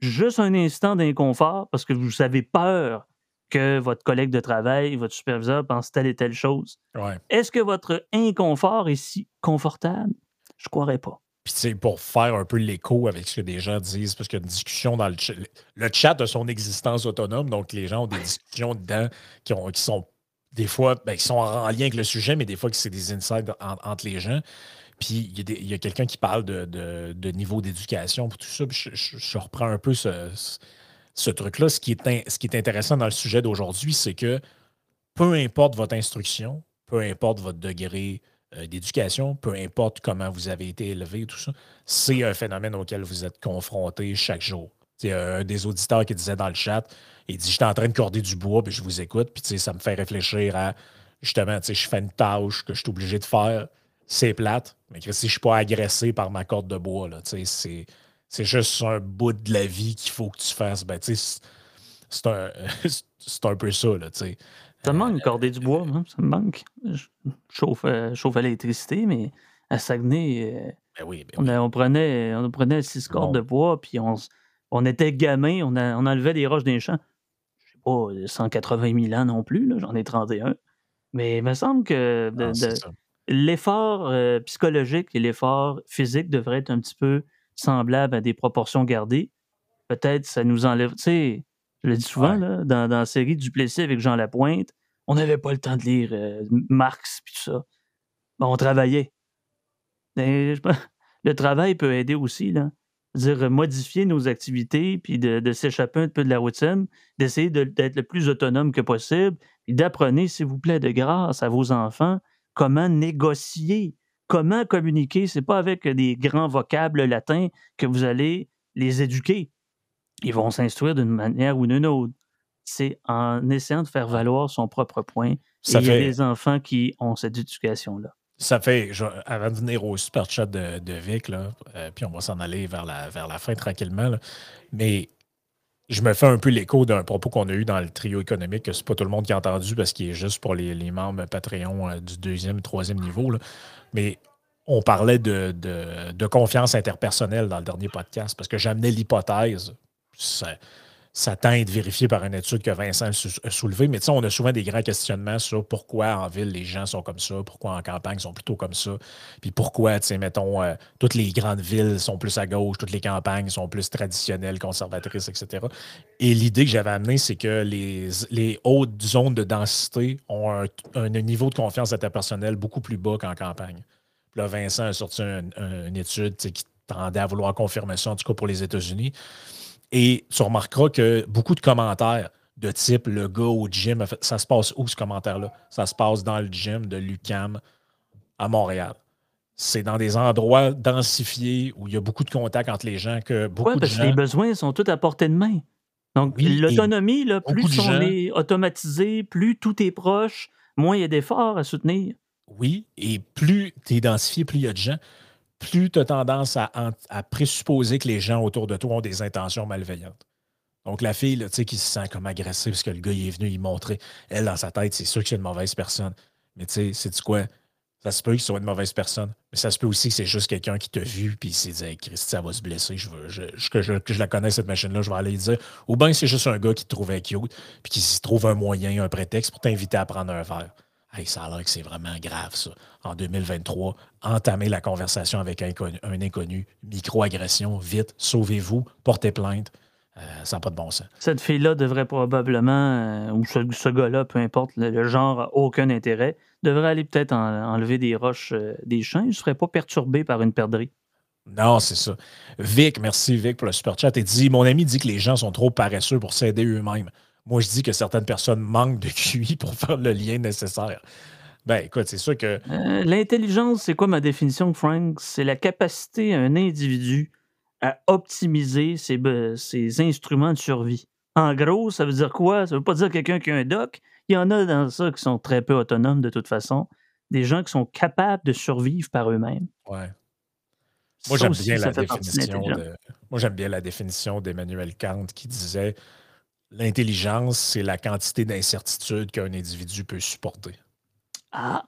Juste un instant d'inconfort parce que vous avez peur que votre collègue de travail, votre superviseur pense telle et telle chose. Est-ce que votre inconfort est si confortable? Je ne croirais pas. Puis, c'est pour faire un peu l'écho avec ce que des gens disent, parce qu'il y a une discussion dans le chat. Le chat a son existence autonome, donc les gens ont des discussions dedans qui, ont, qui sont des fois, ben, qui sont en lien avec le sujet, mais des fois, c'est des insights entre les gens. Puis, il y a, quelqu'un qui parle de, niveau d'éducation pour tout ça. Je, reprends un peu ce, truc-là, ce qui est intéressant dans le sujet d'aujourd'hui, c'est que peu importe votre instruction, peu importe votre degré euh, d'éducation, peu importe comment vous avez été élevé, tout ça, c'est un phénomène auquel vous êtes confronté chaque jour. A un des auditeurs qui disait dans le chat, il dit J'étais en train de corder du bois, puis je vous écoute, puis ça me fait réfléchir à justement, je fais une tâche que je suis obligé de faire, c'est plate, mais que si je ne suis pas agressé par ma corde de bois, c'est, c'est juste un bout de la vie qu'il faut que tu fasses. Ben, c'est, un, c'est un peu ça. Là, ça me manque, corder du bois, hein, ça me manque. Je chauffe, euh, chauffe à l'électricité, mais à Saguenay, euh, ben oui, ben on, prenait, on prenait six cordes de bois, puis on, on était gamin, on, on enlevait des roches des champs. Je sais pas, 180 000 ans non plus, j'en ai 31. Mais il me semble que l'effort euh, psychologique et l'effort physique devraient être un petit peu semblables à des proportions gardées. Peut-être ça nous enlève. Tu sais, je le dis souvent, là, dans, dans la série Duplessis avec Jean Lapointe, on n'avait pas le temps de lire euh, Marx et tout ça. on travaillait. le travail peut aider aussi, là. dire modifier nos activités, puis de, s'échapper un peu de la routine, d'essayer d'être le plus autonome que possible, puis d'apprenez, s'il vous plaît, de grâce à vos enfants, comment négocier, comment communiquer. C'est pas avec des grands vocables latins que vous allez les éduquer. Ils vont s'instruire d'une manière ou d'une autre. C'est en essayant de faire valoir son propre point. Ça il y a des enfants qui ont cette éducation-là. Ça fait, avant de venir au super chat de, Vic, là, euh, puis on va s'en aller vers la, vers la fin tranquillement, mais je me fais un peu l'écho d'un propos qu'on a eu dans le trio économique, que c'est pas tout le monde qui a entendu parce qu'il est juste pour les, membres Patreon euh, du deuxième et troisième niveau. Là. Mais on parlait de, de, confiance interpersonnelle dans le dernier podcast parce que j'amenais l'hypothèse, ça tend à être vérifié par une étude que Vincent a soulevé. Mais on a souvent des grands questionnements sur pourquoi en ville les gens sont comme ça, pourquoi en campagne ils sont plutôt comme ça, puis pourquoi, mettons, euh, toutes les grandes villes sont plus à gauche, toutes les campagnes sont plus traditionnelles, conservatrices, etc. Et l'idée que j'avais amenée, c'est que les, les, hautes zones de densité ont un, niveau de confiance interpersonnelle beaucoup plus bas qu'en campagne. Là, Vincent a sorti une étude qui tendait à vouloir confirmer ça, en tout cas pour les États-Unis. Et tu remarqueras que beaucoup de commentaires de type le gars au gym, ça se passe où ce commentaire-là? Ça se passe dans le gym de l'UCAM à Montréal. C'est dans des endroits densifiés où il y a beaucoup de contacts entre les gens que beaucoup parce que les besoins sont tous à portée de main. Donc, l'autonomie, plus on est automatisé, plus tout est proche, moins il y a d'efforts à soutenir. Oui, et plus tu es densifié, plus il y a de gens plus tu as tendance à, présupposer que les gens autour de toi ont des intentions malveillantes. Donc, la fille là, qui se sent comme agressée parce que le gars il est venu y montrer, elle, dans sa tête, c'est sûr que c'est une mauvaise personne. Mais tu sais, c'est quoi? Ça se peut qu'il soit une mauvaise personne, mais ça se peut aussi que c'est juste quelqu'un qui t'a vu puis il s'est dit hey, Christy, ça va se blesser, je veux, que, je, la connais, cette machine-là, je vais aller lui dire. Ou bien c'est juste un gars qui te trouvait cute puis qui s'y trouve un moyen, un prétexte pour t'inviter à prendre un verre. Hey, ça a l'air que c'est vraiment grave, ça. En 2023, entamer la conversation avec un inconnu, un inconnu microagression, vite, sauvez-vous, portez plainte. Euh, ça n'a pas de bon sens. Cette fille-là devrait probablement, euh, ou ce, gars-là, peu importe, le, genre, aucun intérêt, devrait aller peut-être enlever des roches euh, des champs. Il ne serait pas perturbé par une perdrix. Non, c'est ça. Vic, merci Vic pour le super chat. Il dit Mon ami dit que les gens sont trop paresseux pour s'aider eux-mêmes. Moi, je dis que certaines personnes manquent de QI pour faire le lien nécessaire. Ben, écoute, c'est sûr que. Euh, l'intelligence, c'est quoi ma définition, Frank? C'est la capacité d'un individu à optimiser ses, instruments de survie. En gros, ça veut dire quoi? Ça veut pas dire quelqu'un qui a un doc. Il y en a dans ça qui sont très peu autonomes de toute façon. Des gens qui sont capables de survivre par eux-mêmes. Ouais. Moi, j'aime bien la définition de... Moi, j'aime bien la définition d'Emmanuel Kant qui disait L'intelligence, c'est la quantité d'incertitude qu'un individu peut supporter. Ah,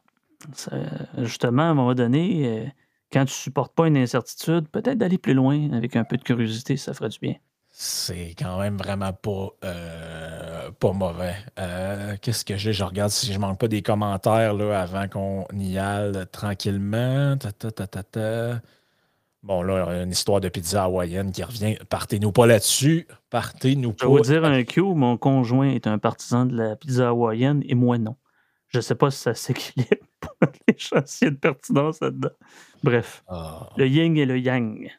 justement, à un moment donné, euh, quand tu ne supportes pas une incertitude, peut-être d'aller plus loin avec un peu de curiosité, ça ferait du bien. C'est quand même vraiment pas, euh, pas mauvais. Euh, qu'est-ce que j'ai? Je regarde si je manque pas des commentaires là, avant qu'on y aille tranquillement. Ta, ta, ta, ta, Bon, là, une histoire de pizza hawaïenne qui revient. Partez-nous pas là-dessus. Partez-nous pas. Je vais vous dire un Q, mon conjoint est un partisan de la pizza hawaïenne et moi non. Je sais pas si ça s'équilibre pour les chantiers de pertinence là-dedans. Bref, ah. le yin et le yang.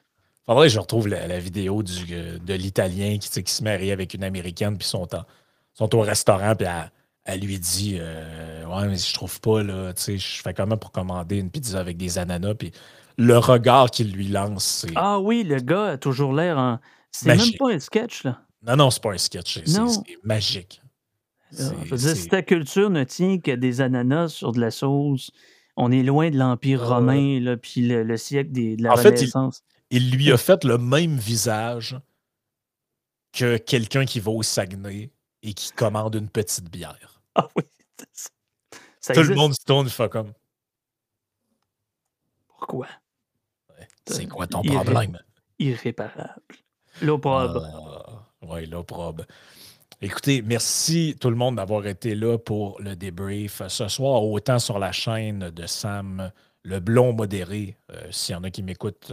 Faudrait que je retrouve la, vidéo du, de l'Italien qui, qui se marie avec une Américaine, puis sont, sont au restaurant, puis elle, lui dit euh, Ouais, mais si je trouve pas, là, tu sais, je fais comment pour commander une pizza avec des ananas, puis le regard qu'il lui lance, c'est. Ah oui, le gars a toujours l'air en. C'est même pas un sketch, là. Non, non, c'est pas un sketch. C'est magique. Je veux dire, si ta culture ne tient que des ananas sur de la sauce, on est loin de l'Empire ah romain, là, puis le, siècle de la Renaissance. il, lui a fait le même visage que quelqu'un qui va au Saguenay et qui commande une petite bière. Ah oui, ça. Tout le monde se tourne, fait comme. Pourquoi? C'est quoi ton problème? Irréparable. L'opprobre. Ah, oui, l'opprobre. Écoutez, merci tout le monde d'avoir été là pour le débrief ce soir, autant sur la chaîne de Sam Le Blond Modéré. Euh, s'il y en a qui m'écoutent,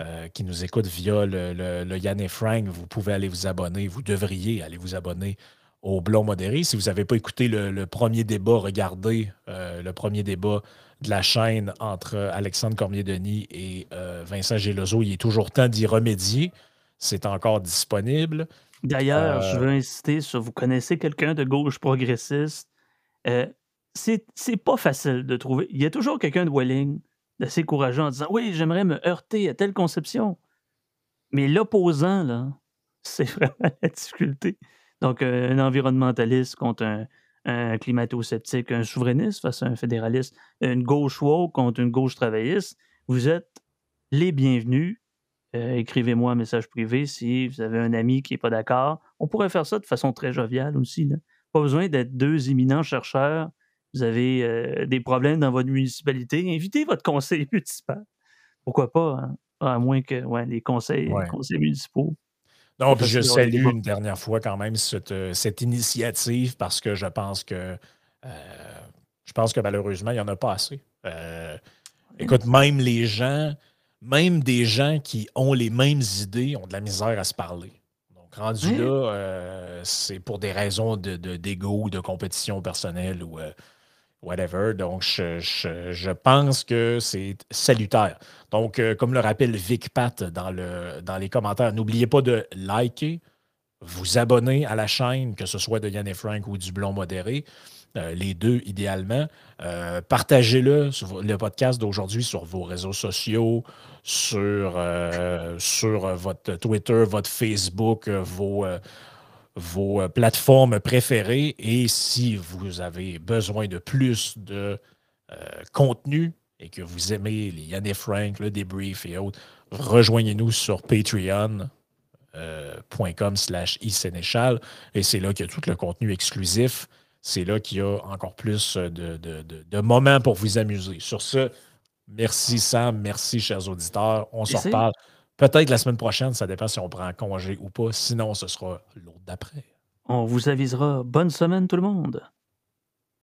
euh, qui nous écoutent via le, le, Yann et Frank, vous pouvez aller vous abonner. Vous devriez aller vous abonner au Blond Modéré. Si vous n'avez pas écouté le, premier débat, regardez euh, le premier débat de la chaîne entre Alexandre Cormier-Denis et Vincent Gelozo. Il est toujours temps d'y remédier. C'est encore disponible. D'ailleurs, je veux insister sur vous connaissez quelqu'un de gauche progressiste. Euh, c'est pas facile de trouver. Il y a toujours quelqu'un de Welling d'assez courageux en disant Oui, j'aimerais me heurter à telle conception. Mais l'opposant, là, c'est vraiment la difficulté. Donc, un environnementaliste contre un, un climato-sceptique, un souverainiste face à un fédéraliste, une gauche woke contre une gauche travailliste, vous êtes les bienvenus. Euh, écrivez-moi un message privé si vous avez un ami qui n'est pas d'accord. On pourrait faire ça de façon très joviale aussi. Pas besoin d'être deux éminents chercheurs. Vous avez euh, des problèmes dans votre municipalité. Invitez votre conseil municipal. Pourquoi pas? Hein? À moins que les conseils, conseils municipaux. Non, je salue une dernière fois quand même cette, euh, cette initiative parce que je pense que je pense que malheureusement, il n'y en a pas assez. écoute, même les gens même des gens qui ont les mêmes idées ont de la misère à se parler. Donc, rendu là, euh, c'est pour des raisons de, d'ego, de, compétition personnelle ou euh, whatever. Donc, je, pense que c'est salutaire. Donc, euh, comme le rappelle Vic Pat dans, le, dans les commentaires, n'oubliez pas de liker, vous abonner à la chaîne, que ce soit de Yann et Frank ou du Blond Modéré. Les deux idéalement. Partagez-le, le podcast d'aujourd'hui sur vos réseaux sociaux, sur, euh, votre Twitter, votre Facebook, euh, vos, euh, plateformes préférées. Et si vous avez besoin de plus de contenu et que vous aimez les Yann et Frank, le débrief et autres, rejoignez-nous sur patreon.com slash et c'est là qu'il y tout le contenu exclusif. C'est là qu'il y a encore plus de, de, de moments pour vous amuser. Sur ce, Merci Sam, merci chers auditeurs. On se reparle peut-être la semaine prochaine, ça dépend si on prend congé ou pas. Sinon, ce sera l'autre d'après. On vous avisera. Bonne semaine tout le monde.